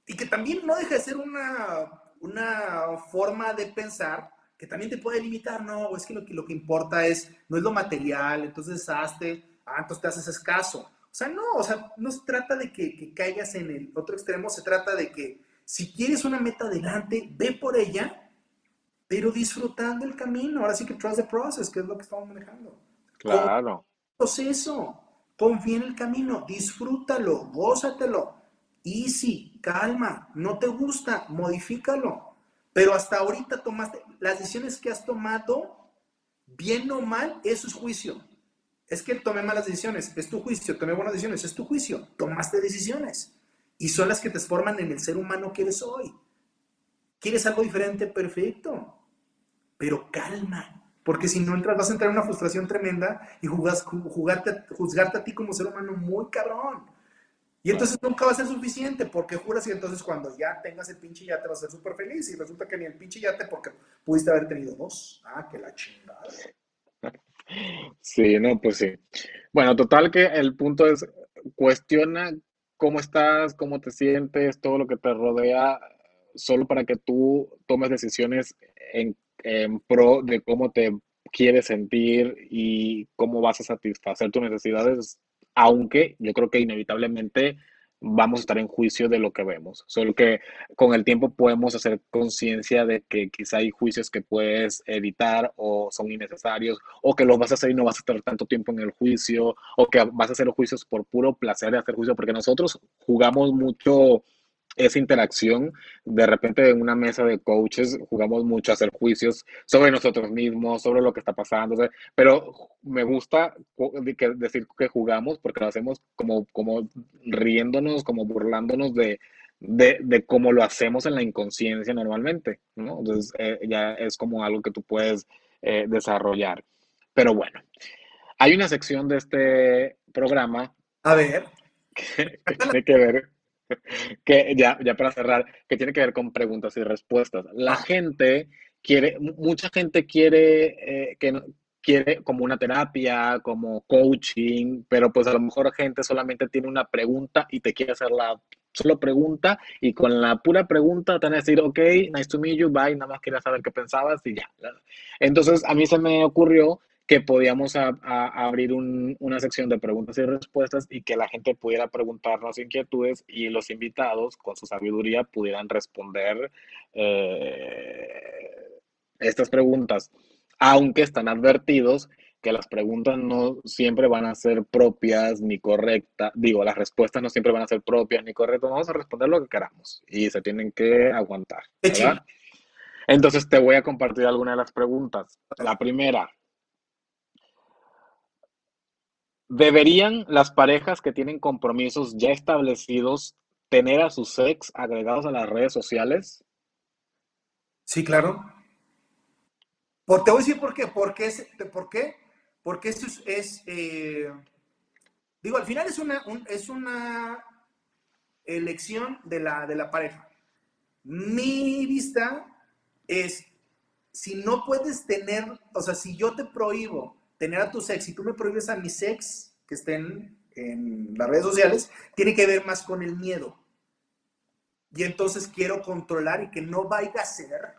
y que también no deja de ser una, una forma de pensar que también te puede limitar, no, es que lo, que lo que importa es, no es lo material, entonces hazte, ah, entonces te haces escaso. O sea, no, o sea, no se trata de que, que caigas en el otro extremo, se trata de que si quieres una meta adelante, ve por ella pero disfrutando el camino. Ahora sí que trust the process, que es lo que estamos manejando. Claro. Proceso, confía en el camino, disfrútalo, gózatelo. Easy, calma, no te gusta, modifícalo. Pero hasta ahorita tomaste, las decisiones que has tomado, bien o mal, eso es juicio. Es que tomé malas decisiones, es tu juicio, tomé buenas decisiones, es tu juicio, tomaste decisiones. Y son las que te forman en el ser humano que eres hoy. ¿Quieres algo diferente? Perfecto pero calma, porque si no entras vas a entrar en una frustración tremenda y jugas, jugarte, juzgarte a ti como ser humano muy cabrón. Y entonces nunca va a ser suficiente, porque juras y entonces cuando ya tengas el pinche yate vas a ser súper feliz y resulta que ni el pinche yate porque pudiste haber tenido dos. Ah, que la chingada. Sí, no, pues sí. Bueno, total que el punto es, cuestiona cómo estás, cómo te sientes, todo lo que te rodea, solo para que tú tomes decisiones en en pro de cómo te quieres sentir y cómo vas a satisfacer tus necesidades, aunque yo creo que inevitablemente vamos a estar en juicio de lo que vemos. Solo que con el tiempo podemos hacer conciencia de que quizá hay juicios que puedes evitar o son innecesarios, o que los vas a hacer y no vas a estar tanto tiempo en el juicio, o que vas a hacer juicios por puro placer de hacer juicio, porque nosotros jugamos mucho esa interacción, de repente en una mesa de coaches jugamos mucho a hacer juicios sobre nosotros mismos, sobre lo que está pasando, pero me gusta decir que jugamos porque lo hacemos como, como riéndonos, como burlándonos de, de, cómo lo hacemos en la inconsciencia normalmente, ¿no? Entonces eh, ya es como algo que tú puedes eh, desarrollar. Pero bueno, hay una sección de este programa. A ver. [LAUGHS] que tiene que ver [LAUGHS] que ya, ya para cerrar, que tiene que ver con preguntas y respuestas. La ah. gente quiere, mucha gente quiere eh, que quiere como una terapia, como coaching, pero pues a lo mejor gente solamente tiene una pregunta y te quiere hacer la solo pregunta y con la pura pregunta te van a decir, ok, nice to meet you, bye, nada más quería saber qué pensabas y ya. Entonces a mí se me ocurrió que podíamos abrir una sección de preguntas y respuestas y que la gente pudiera preguntarnos inquietudes y los invitados con su sabiduría pudieran responder eh, estas preguntas, aunque están advertidos que las preguntas no siempre van a ser propias ni correctas, digo, las respuestas no siempre van a ser propias ni correctas, vamos a responder lo que queramos y se tienen que aguantar. Entonces te voy a compartir algunas de las preguntas. La primera, ¿Deberían las parejas que tienen compromisos ya establecidos tener a sus ex agregados a las redes sociales? Sí, claro. Por, te voy a decir por qué. ¿Por qué? ¿Por qué? Porque esto es, eh, digo, al final es una, es una elección de la, de la pareja. Mi vista es, si no puedes tener, o sea, si yo te prohíbo tener a tus ex, si tú me prohíbes a mis ex que estén en las redes sociales, tiene que ver más con el miedo. Y entonces quiero controlar y que no vaya a ser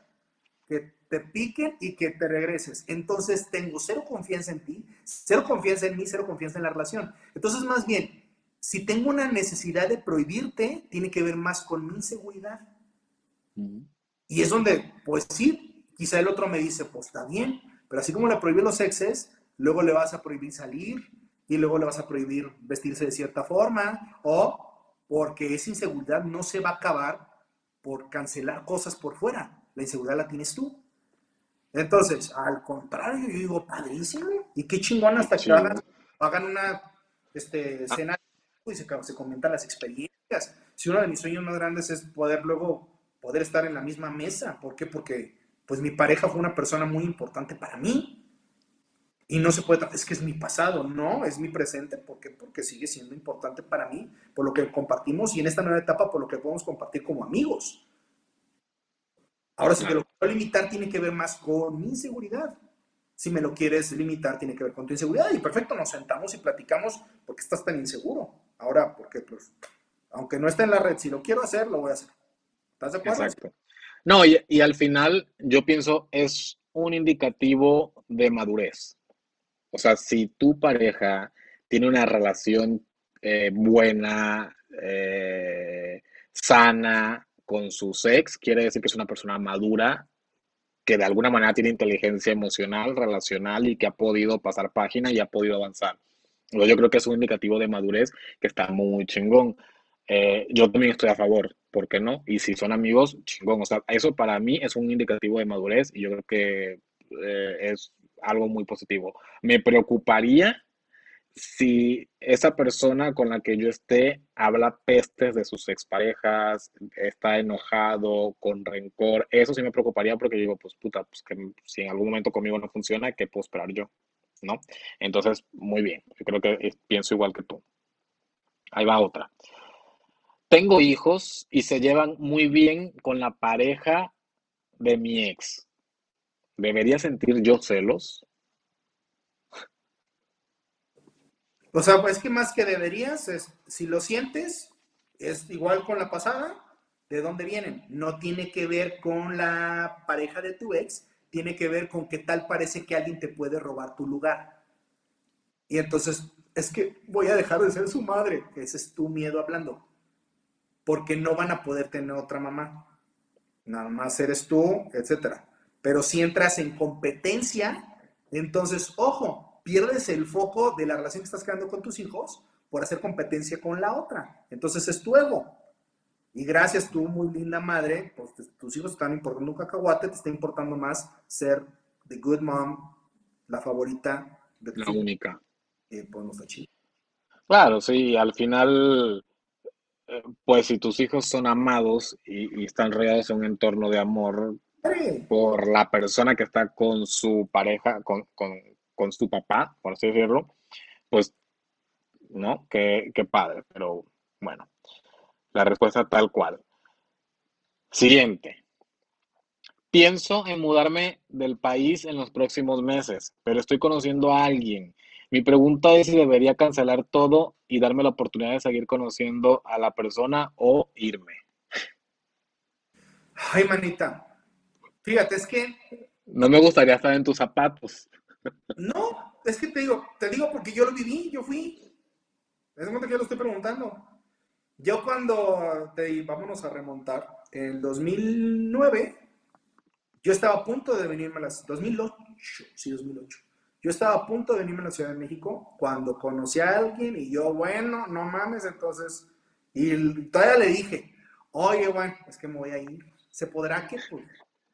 que te piquen y que te regreses. Entonces tengo cero confianza en ti, cero confianza en mí, cero confianza en la relación. Entonces, más bien, si tengo una necesidad de prohibirte, tiene que ver más con mi inseguridad. Y es donde, pues sí, quizá el otro me dice, pues está bien, pero así como le prohibí los exes, luego le vas a prohibir salir y luego le vas a prohibir vestirse de cierta forma o porque esa inseguridad no se va a acabar por cancelar cosas por fuera. La inseguridad la tienes tú. Entonces, al contrario, yo digo, padrísimo. Y qué chingón hasta que hagan, una este, escena y se, se comentan las experiencias. Si uno de mis sueños más grandes es poder luego poder estar en la misma mesa. ¿Por qué? Porque pues mi pareja fue una persona muy importante para mí. Y no se puede, es que es mi pasado, no, es mi presente, ¿por qué? Porque sigue siendo importante para mí, por lo que compartimos y en esta nueva etapa por lo que podemos compartir como amigos. Ahora, si te lo quiero limitar, tiene que ver más con mi inseguridad. Si me lo quieres limitar, tiene que ver con tu inseguridad. Y perfecto, nos sentamos y platicamos porque estás tan inseguro. Ahora, porque pues, aunque no esté en la red, si lo quiero hacer, lo voy a hacer. ¿Estás de acuerdo? Exacto. No, y al final yo pienso es un indicativo de madurez. O sea, si tu pareja tiene una relación eh, buena, eh, sana con su sex, quiere decir que es una persona madura, que de alguna manera tiene inteligencia emocional, relacional y que ha podido pasar página y ha podido avanzar. yo creo que es un indicativo de madurez que está muy chingón. Eh, yo también estoy a favor, ¿por qué no? Y si son amigos, chingón. O sea, eso para mí es un indicativo de madurez y yo creo que es algo muy positivo. Me preocuparía si esa persona con la que yo esté habla pestes de sus exparejas, está enojado, con rencor, eso sí me preocuparía porque digo, pues puta, pues que si en algún momento conmigo no funciona, ¿qué puedo esperar yo? ¿No? Entonces, muy bien, yo creo que pienso igual que tú. Ahí va otra. Tengo hijos y se llevan muy bien con la pareja de mi ex. ¿Debería sentir yo celos? O sea, es que más que deberías, es, si lo sientes, es igual con la pasada, ¿de dónde vienen? No tiene que ver con la pareja de tu ex, tiene que ver con que tal parece que alguien te puede robar tu lugar. Y entonces, es que voy a dejar de ser su madre. Ese es tu miedo hablando. Porque no van a poder tener otra mamá. Nada más eres tú, etcétera. Pero si entras en competencia, entonces, ojo, pierdes el foco de la relación que estás creando con tus hijos por hacer competencia con la otra. Entonces es tu ego. Y gracias, tú, muy linda madre, pues tus hijos están importando un cacahuate, te está importando más ser the good mom, la favorita de tu La única. Eh, pues no está chido. Claro, sí, al final, eh, pues si tus hijos son amados y, están rodeados en un entorno de amor por la persona que está con su pareja, con, con, su papá, por así decirlo, pues, ¿no? Qué, qué padre, pero bueno. La respuesta tal cual. Siguiente. Pienso en mudarme del país en los próximos meses, pero estoy conociendo a alguien. Mi pregunta es si debería cancelar todo y darme la oportunidad de seguir conociendo a la persona o irme. Ay, manita. Fíjate, es que... No me gustaría estar en tus zapatos. No, es que te digo, te digo porque yo lo viví, yo fui. Es momento que yo lo estoy preguntando. Yo cuando, te, vámonos a remontar, en 2009, yo estaba a punto de venirme a las, 2008, sí, 2008. Yo estaba a punto de venirme a la Ciudad de México cuando conocí a alguien y yo, bueno, no mames, entonces, y todavía le dije, oye, bueno, es que me voy a ir. ¿Se podrá que, pues,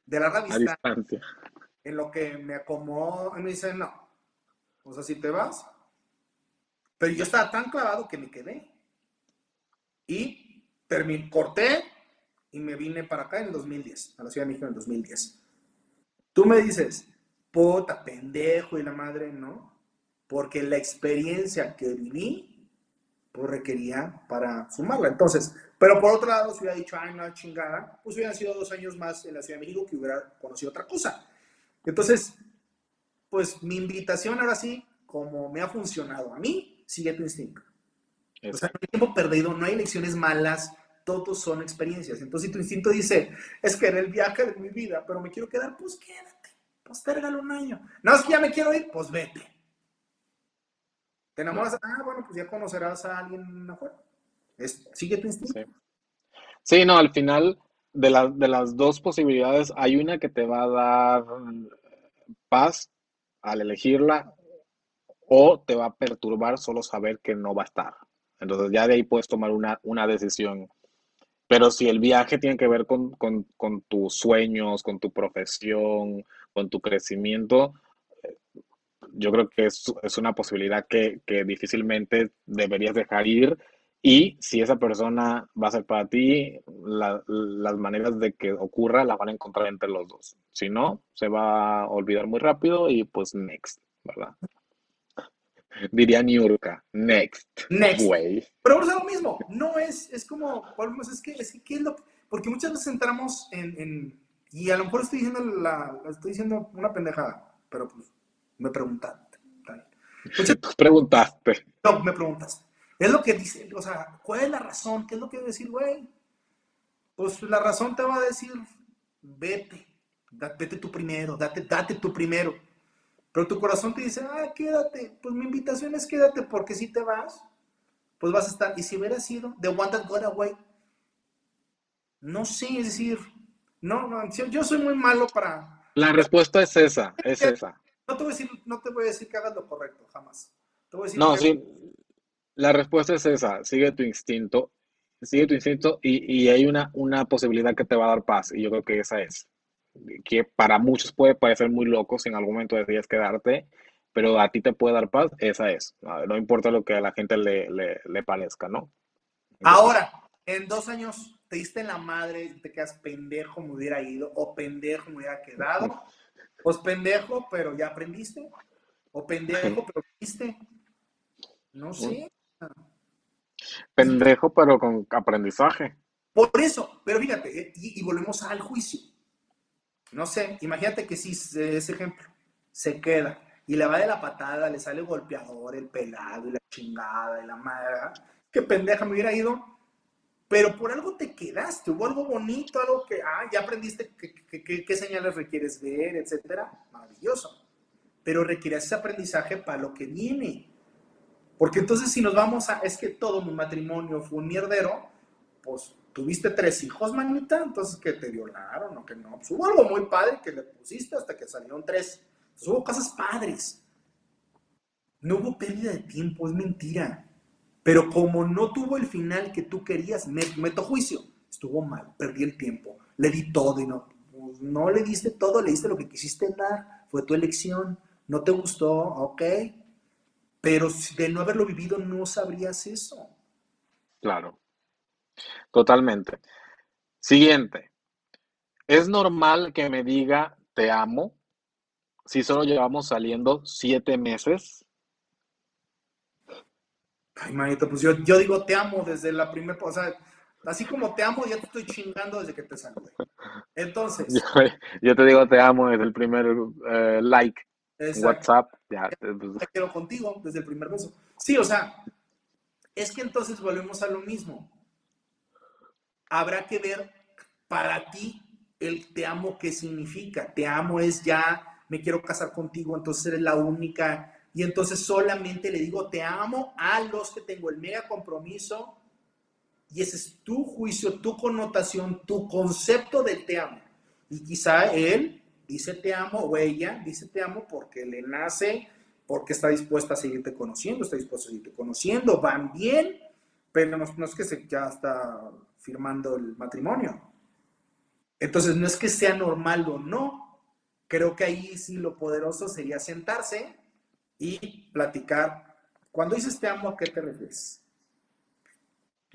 de larga distancia, en lo que me acomodo, y me dice, no, o sea, si te vas, pero yo estaba tan clavado que me quedé. Y terminé, corté y me vine para acá en el 2010, a la Ciudad de México en el 2010. Tú me dices, puta, pendejo y la madre, ¿no? Porque la experiencia que viví, pues requería para sumarla. Entonces, pero por otro lado, si hubiera dicho, ay, no, chingada, pues hubieran sido dos años más en la Ciudad de México que hubiera conocido otra cosa. Entonces, pues mi invitación ahora sí, como me ha funcionado a mí, sigue tu instinto. O sea, no hay tiempo perdido, no hay lecciones malas, todos son experiencias. Entonces, si tu instinto dice, es que era el viaje de mi vida, pero me quiero quedar, pues quédate, postérgalo un año. No, es que ya me quiero ir, pues vete. ¿Te enamoras? Ah, bueno, pues ya conocerás a alguien afuera. Es, sigue tu instinto. Sí. no, al final de, de las dos posibilidades, hay una que te va a dar paz al elegirla o te va a perturbar solo saber que no va a estar. Entonces ya de ahí puedes tomar una, una decisión. Pero si el viaje tiene que ver con, tus sueños, con tu profesión, con tu crecimiento, yo creo que es, una posibilidad que, difícilmente deberías dejar ir. Y si esa persona va a ser para ti, las maneras de que ocurra las van a encontrar entre los dos. Si no, se va a olvidar muy rápido y pues next, ¿verdad? [LAUGHS] Diría Niurka, next. Next. Pero es lo mismo, no es, es como, es que, es que, ¿qué es lo Porque muchas veces entramos en, y a lo mejor estoy diciendo, la, estoy diciendo una pendejada, pero pues me preguntaste. preguntaste. No, me preguntaste. Es lo que dice, o sea, ¿cuál es la razón? ¿Qué es lo que debe decir, güey? Pues la razón te va a decir, vete, vete tú primero, date, date tú primero. Pero tu corazón te dice, ah, quédate. Pues mi invitación es quédate porque si te vas, pues vas a estar. Y si hubiera sido The One That Got Away, no sé, es decir, no, no, yo soy muy malo para... La respuesta es esa, es esa. No te voy a decir, no te voy a decir que hagas lo correcto, jamás. no, sí, la respuesta es esa, sigue tu instinto, sigue tu instinto y, y hay una, una posibilidad que te va a dar paz y yo creo que esa es que para muchos puede parecer muy loco si en algún momento decides quedarte, pero a ti te puede dar paz, esa es. No importa lo que a la gente le, le, parezca, ¿no? Ahora, en dos años te diste en la madre y te quedas pendejo, me hubiera ido, o pendejo, me hubiera quedado. Pues pendejo, pero ya aprendiste. O pendejo, pero viste. No sé. Pendejo, pero con aprendizaje. Por eso, pero fíjate, eh, y volvemos al juicio no sé, imagínate que si ese ejemplo se queda y le va de la patada, le sale golpeador, el pelado y la chingada y la madre, qué pendeja me hubiera ido. Pero por algo te quedaste, hubo algo bonito, algo que, ah, ya aprendiste qué señales requieres ver, etcétera, maravilloso. Pero requieres ese aprendizaje para lo que viene. Porque entonces si nos vamos a, es que todo mi matrimonio fue un mierdero, pues tuviste tres hijos, manita, entonces que te violaron o que no. Pues hubo algo muy padre que le pusiste hasta que salieron tres. Entonces hubo cosas padres. No hubo pérdida de tiempo, es mentira. Pero como no tuvo el final que tú querías, me meto juicio. Estuvo mal, perdí el tiempo, le di todo y no, pues, no le diste todo, le diste lo que quisiste dar, fue tu elección, no te gustó, ok. Pero de no haberlo vivido no sabrías eso. Claro, totalmente. Siguiente. ¿Es normal que me diga te amo si solo llevamos saliendo siete meses? Ay, manito, pues yo, yo digo te amo desde la primera, o sea, así como te amo, ya te estoy chingando desde que te saludé. Entonces. [LAUGHS] Yo, te digo te amo desde el primer eh, like. WhatsApp, ya. Pues. Te quiero contigo desde el primer beso. Sí, o sea, es que entonces volvemos a lo mismo. Habrá que ver para ti el te amo qué significa. Te amo es ya, me quiero casar contigo, entonces eres la única y entonces solamente le digo te amo a los que tengo el mega compromiso y ese es tu juicio, tu connotación, tu concepto del te amo. Y quizá él dice te amo o ella dice te amo porque le nace, porque está dispuesta a seguirte conociendo, está dispuesta a seguirte conociendo, van bien, pero no, es que se, ya está firmando el matrimonio. Entonces no es que sea normal o no, creo que ahí sí lo poderoso sería sentarse y platicar. Cuando dices te amo, ¿a qué te refieres?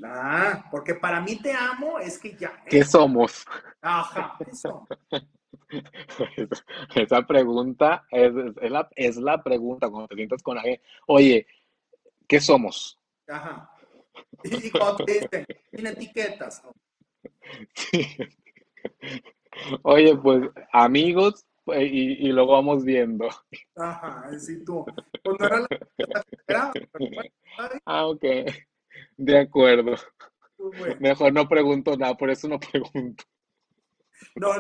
Ah, porque para mí te amo es que ya. ¿eh? ¿Qué somos? Ajá, eso. [LAUGHS] Esa pregunta es, la, es la pregunta cuando te sientas con alguien. Oye, ¿qué somos? Ajá. Y cuando te dicen, sin etiquetas. [LAUGHS] Oye, pues amigos, y, y, lo vamos viendo. Ajá, sí, tú. Pues no era la... ah, ok. De acuerdo. Pues Mejor no pregunto nada, por eso no pregunto. No,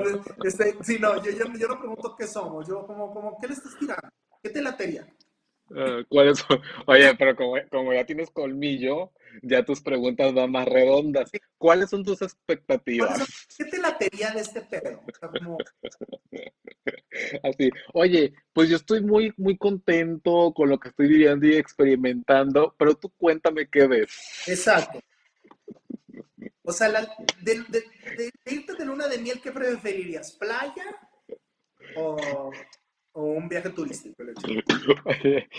este, sí, no, yo, yo, yo, no pregunto qué somos, yo como, como, ¿qué le estás tirando? ¿Qué te latería? Uh, ¿Cuáles Oye, pero como, como, ya tienes colmillo, ya tus preguntas van más redondas. ¿Cuáles son tus expectativas? ¿Qué te latería de este pedo? como... [LAUGHS] Así, oye, pues yo estoy muy, muy contento con lo que estoy viviendo y experimentando, pero tú cuéntame qué ves. Exacto. O sea, de, de, irte de luna de miel, ¿qué preferirías? ¿Playa o, un viaje turístico? [LAUGHS]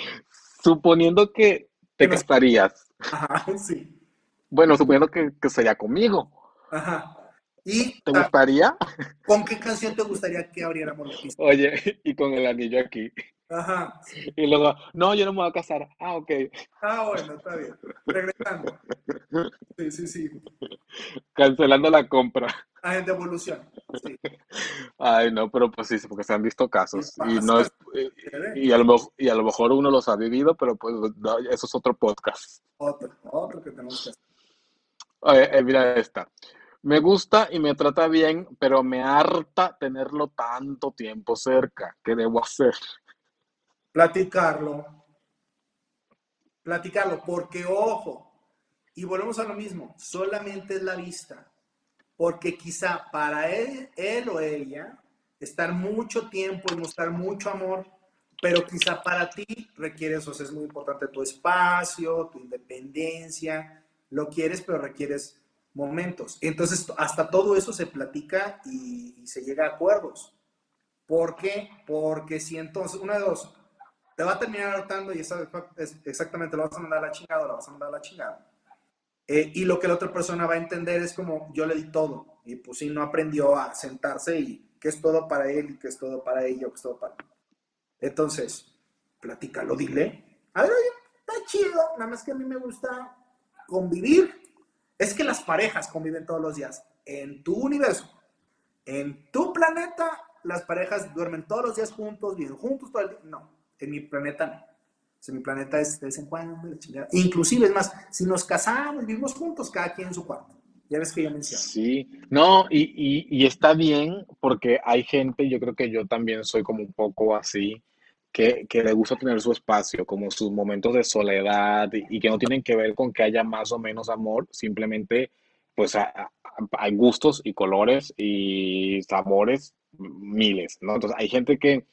suponiendo que te gastarías. Ajá, [LAUGHS] sí. Bueno, suponiendo que, que sería conmigo. Ajá. ¿Y, ¿Te gustaría? ¿Con qué canción te gustaría que abriéramos la pista? Oye, [LAUGHS] y con el anillo aquí. Ajá. Y luego, no, yo no me voy a casar. Ah, ok. Ah, bueno, está bien. Regresando. Sí, sí, sí. Cancelando la compra. Ah, de evolución. Sí. Ay, no, pero pues sí, porque se han visto casos. Y, no es, y, a lo, y a lo mejor uno los ha vivido, pero pues eso es otro podcast. Otro, otro que tenemos que hacer. Oye, eh, mira esta. Me gusta y me trata bien, pero me harta tenerlo tanto tiempo cerca. ¿Qué debo hacer? Platicarlo. Platicarlo, porque ojo, y volvemos a lo mismo, solamente es la vista. Porque quizá para él, él o ella, estar mucho tiempo y mostrar mucho amor, pero quizá para ti requieres, o sea, es muy importante tu espacio, tu independencia, lo quieres, pero requieres momentos. Entonces, hasta todo eso se platica y, se llega a acuerdos. ¿Por qué? Porque si entonces, una de dos, te va a terminar hartando y esa, es, exactamente lo vas a mandar a la chingada o la vas a mandar a la chingada. Eh, y lo que la otra persona va a entender es como yo le di todo y pues si no aprendió a sentarse y que es todo para él y que es todo para ella o que es todo para Entonces, platícalo, dile. A ver, oye, está chido, nada más que a mí me gusta convivir es que las parejas conviven todos los días. En tu universo, en tu planeta, las parejas duermen todos los días juntos, viven juntos todo el día. No, en mi planeta no. en mi planeta es de vez en cuando, Inclusive, es más, si nos casamos, vivimos juntos, cada quien en su cuarto. Ya ves que yo menciono. Sí, no, y, y, y está bien porque hay gente, yo creo que yo también soy como un poco así, que, que le gusta tener su espacio, como sus momentos de soledad y, y que no tienen que ver con que haya más o menos amor, simplemente pues hay gustos y colores y sabores miles, ¿no? Entonces hay gente que,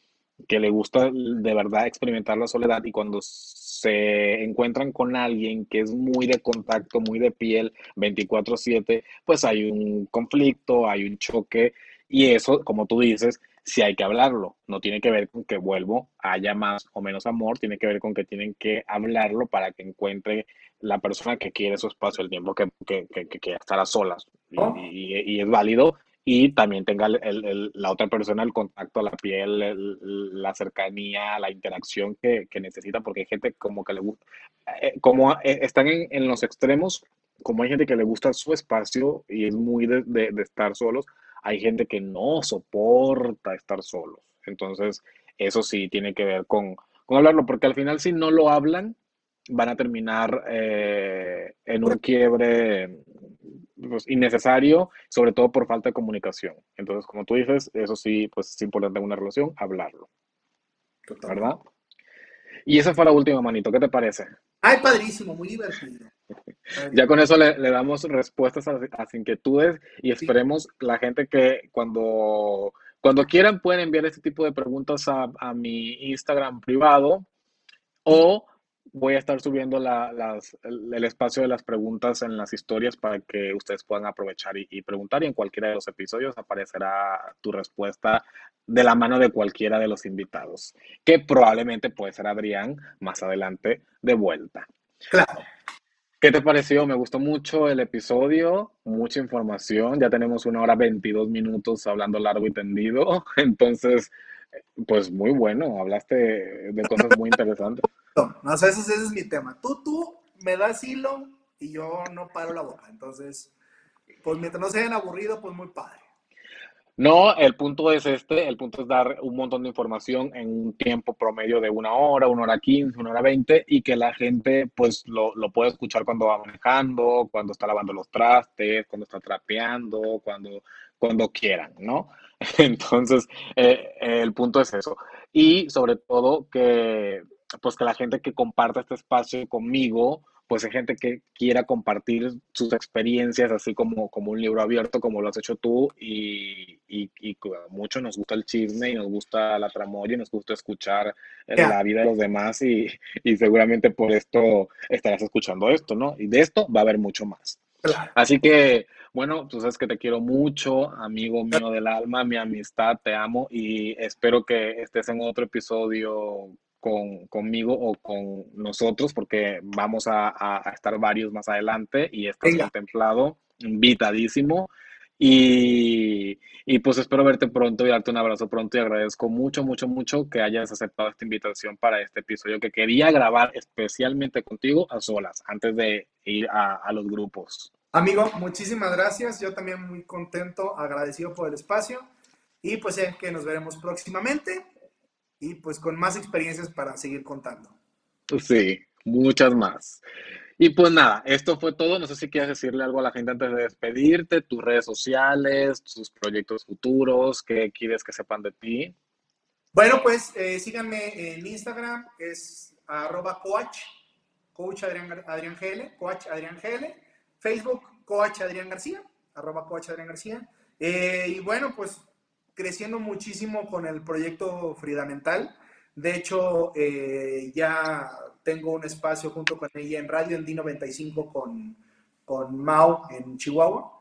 que le gusta de verdad experimentar la soledad y cuando se encuentran con alguien que es muy de contacto, muy de piel, veinticuatro siete pues hay un conflicto, hay un choque y eso, como tú dices, sí hay que hablarlo. No tiene que ver con que vuelvo, haya más o menos amor, tiene que ver con que tienen que hablarlo para que encuentre la persona que quiere su espacio, el tiempo que, que, que, que quiera estar a solas. Y, ¿no? y- y es válido. Y también tenga el- el- la otra persona el contacto a la piel, el- la cercanía, la interacción que, que necesita, porque hay gente como que le gusta, eh, como eh, están en, en los extremos, como hay gente que le gusta su espacio y es muy de, de- de estar solos, hay gente que no soporta estar solos. Entonces, eso sí tiene que ver con, con hablarlo, porque al final si no lo hablan, van a terminar eh, en un quiebre pues, innecesario, sobre todo por falta de comunicación. Entonces, como tú dices, eso sí, pues es importante en una relación, hablarlo, Totalmente. ¿verdad? Y esa fue la última, manito, ¿qué te parece? Ay, padrísimo, muy divertido. [LAUGHS] Ya con eso le, le damos respuestas a, las inquietudes y Sí, esperemos la gente que cuando, cuando quieran pueden enviar este tipo de preguntas a, a mi Instagram privado sí, o voy a estar subiendo la- las, el, el espacio de las preguntas en las historias para que ustedes puedan aprovechar y, y preguntar y en cualquiera de los episodios aparecerá tu respuesta de la mano de cualquiera de los invitados, que probablemente puede ser Adrián más adelante de vuelta. claro. ¿Qué te pareció? Me gustó mucho el episodio, mucha información. Ya tenemos una hora 22 minutos hablando largo y tendido. [LAUGHS] Entonces, pues muy bueno, hablaste de cosas muy interesantes. [LAUGHS] No, o sea, ese, ese es mi tema. Tú, tú me das hilo y yo no paro la boca. Entonces, pues mientras no se hayan aburrido, pues muy padre. No, el punto es este, el punto es dar un montón de información en un tiempo promedio de una hora, una hora quince, una hora veinte y que la gente pues lo, lo pueda escuchar cuando va manejando, cuando está lavando los trastes, cuando está trapeando, cuando, cuando quieran, ¿no? [LAUGHS] Entonces, eh, el punto es eso. Y sobre todo que pues que la gente que comparta este espacio conmigo pues hay gente que quiera compartir sus experiencias, así como, como un libro abierto, como lo has hecho tú, y, y, y mucho nos gusta el chisme y nos gusta la tramoya y nos gusta escuchar Ya, la vida de los demás y, y seguramente por esto estarás escuchando esto, ¿no? Y de esto va a haber mucho más. Claro. Así que, bueno, tú sabes que te quiero mucho, amigo mío del alma, mi amistad, te amo y espero que estés en otro episodio con, conmigo o con nosotros, porque vamos a, a- a estar varios más adelante y estás Venga. contemplado, invitadísimo. Y, y pues espero verte pronto y darte un abrazo pronto y agradezco mucho, mucho, mucho que hayas aceptado esta invitación para este episodio que quería grabar especialmente contigo a solas, antes de ir a, a los grupos. Amigo, muchísimas gracias. Yo también muy contento, agradecido por el espacio. Y pues sé que nos veremos próximamente y pues con más experiencias para seguir contando. Sí, muchas más. Y pues nada, esto fue todo. No sé si quieres decirle algo a la gente antes de despedirte, tus redes sociales, tus proyectos futuros, qué quieres que sepan de ti. Bueno, pues eh, síganme en Instagram, es arroba coach, coach Adrián, Adrián GL, coach Adrián GL, Facebook, coach Adrián García, arroba coach Adrián García. Eh, y bueno, pues creciendo muchísimo con el proyecto Fundamental. De hecho, eh, ya tengo un espacio junto con ella en radio en D95 con, con Mau en Chihuahua.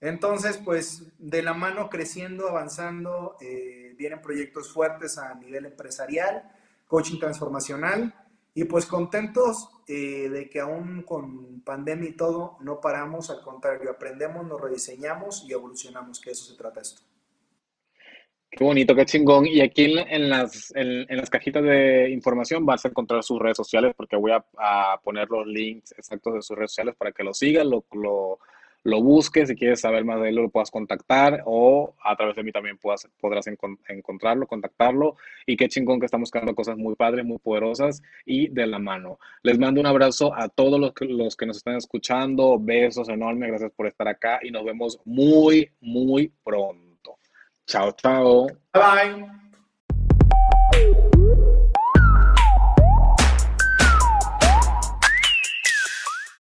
Entonces, pues de la mano creciendo, avanzando, eh, vienen proyectos fuertes a nivel empresarial, coaching transformacional y pues contentos eh, de que aún con pandemia y todo no paramos, al contrario, aprendemos, nos rediseñamos y evolucionamos, que eso se trata esto. Qué bonito, qué chingón. Y aquí en, las, en, en las cajitas de información vas a encontrar sus redes sociales porque voy a, a poner los links exactos de sus redes sociales para que lo sigan, lo, lo, lo busques, si quieres saber más de él, lo puedas contactar o a través de mí también puedas, podrás encontrarlo, contactarlo. Y qué chingón que estamos creando cosas muy padres, muy poderosas y de la mano. Les mando un abrazo a todos los los que nos están escuchando. Besos enormes, gracias por estar acá y nos vemos muy, muy pronto. Chao, chao. Bye bye.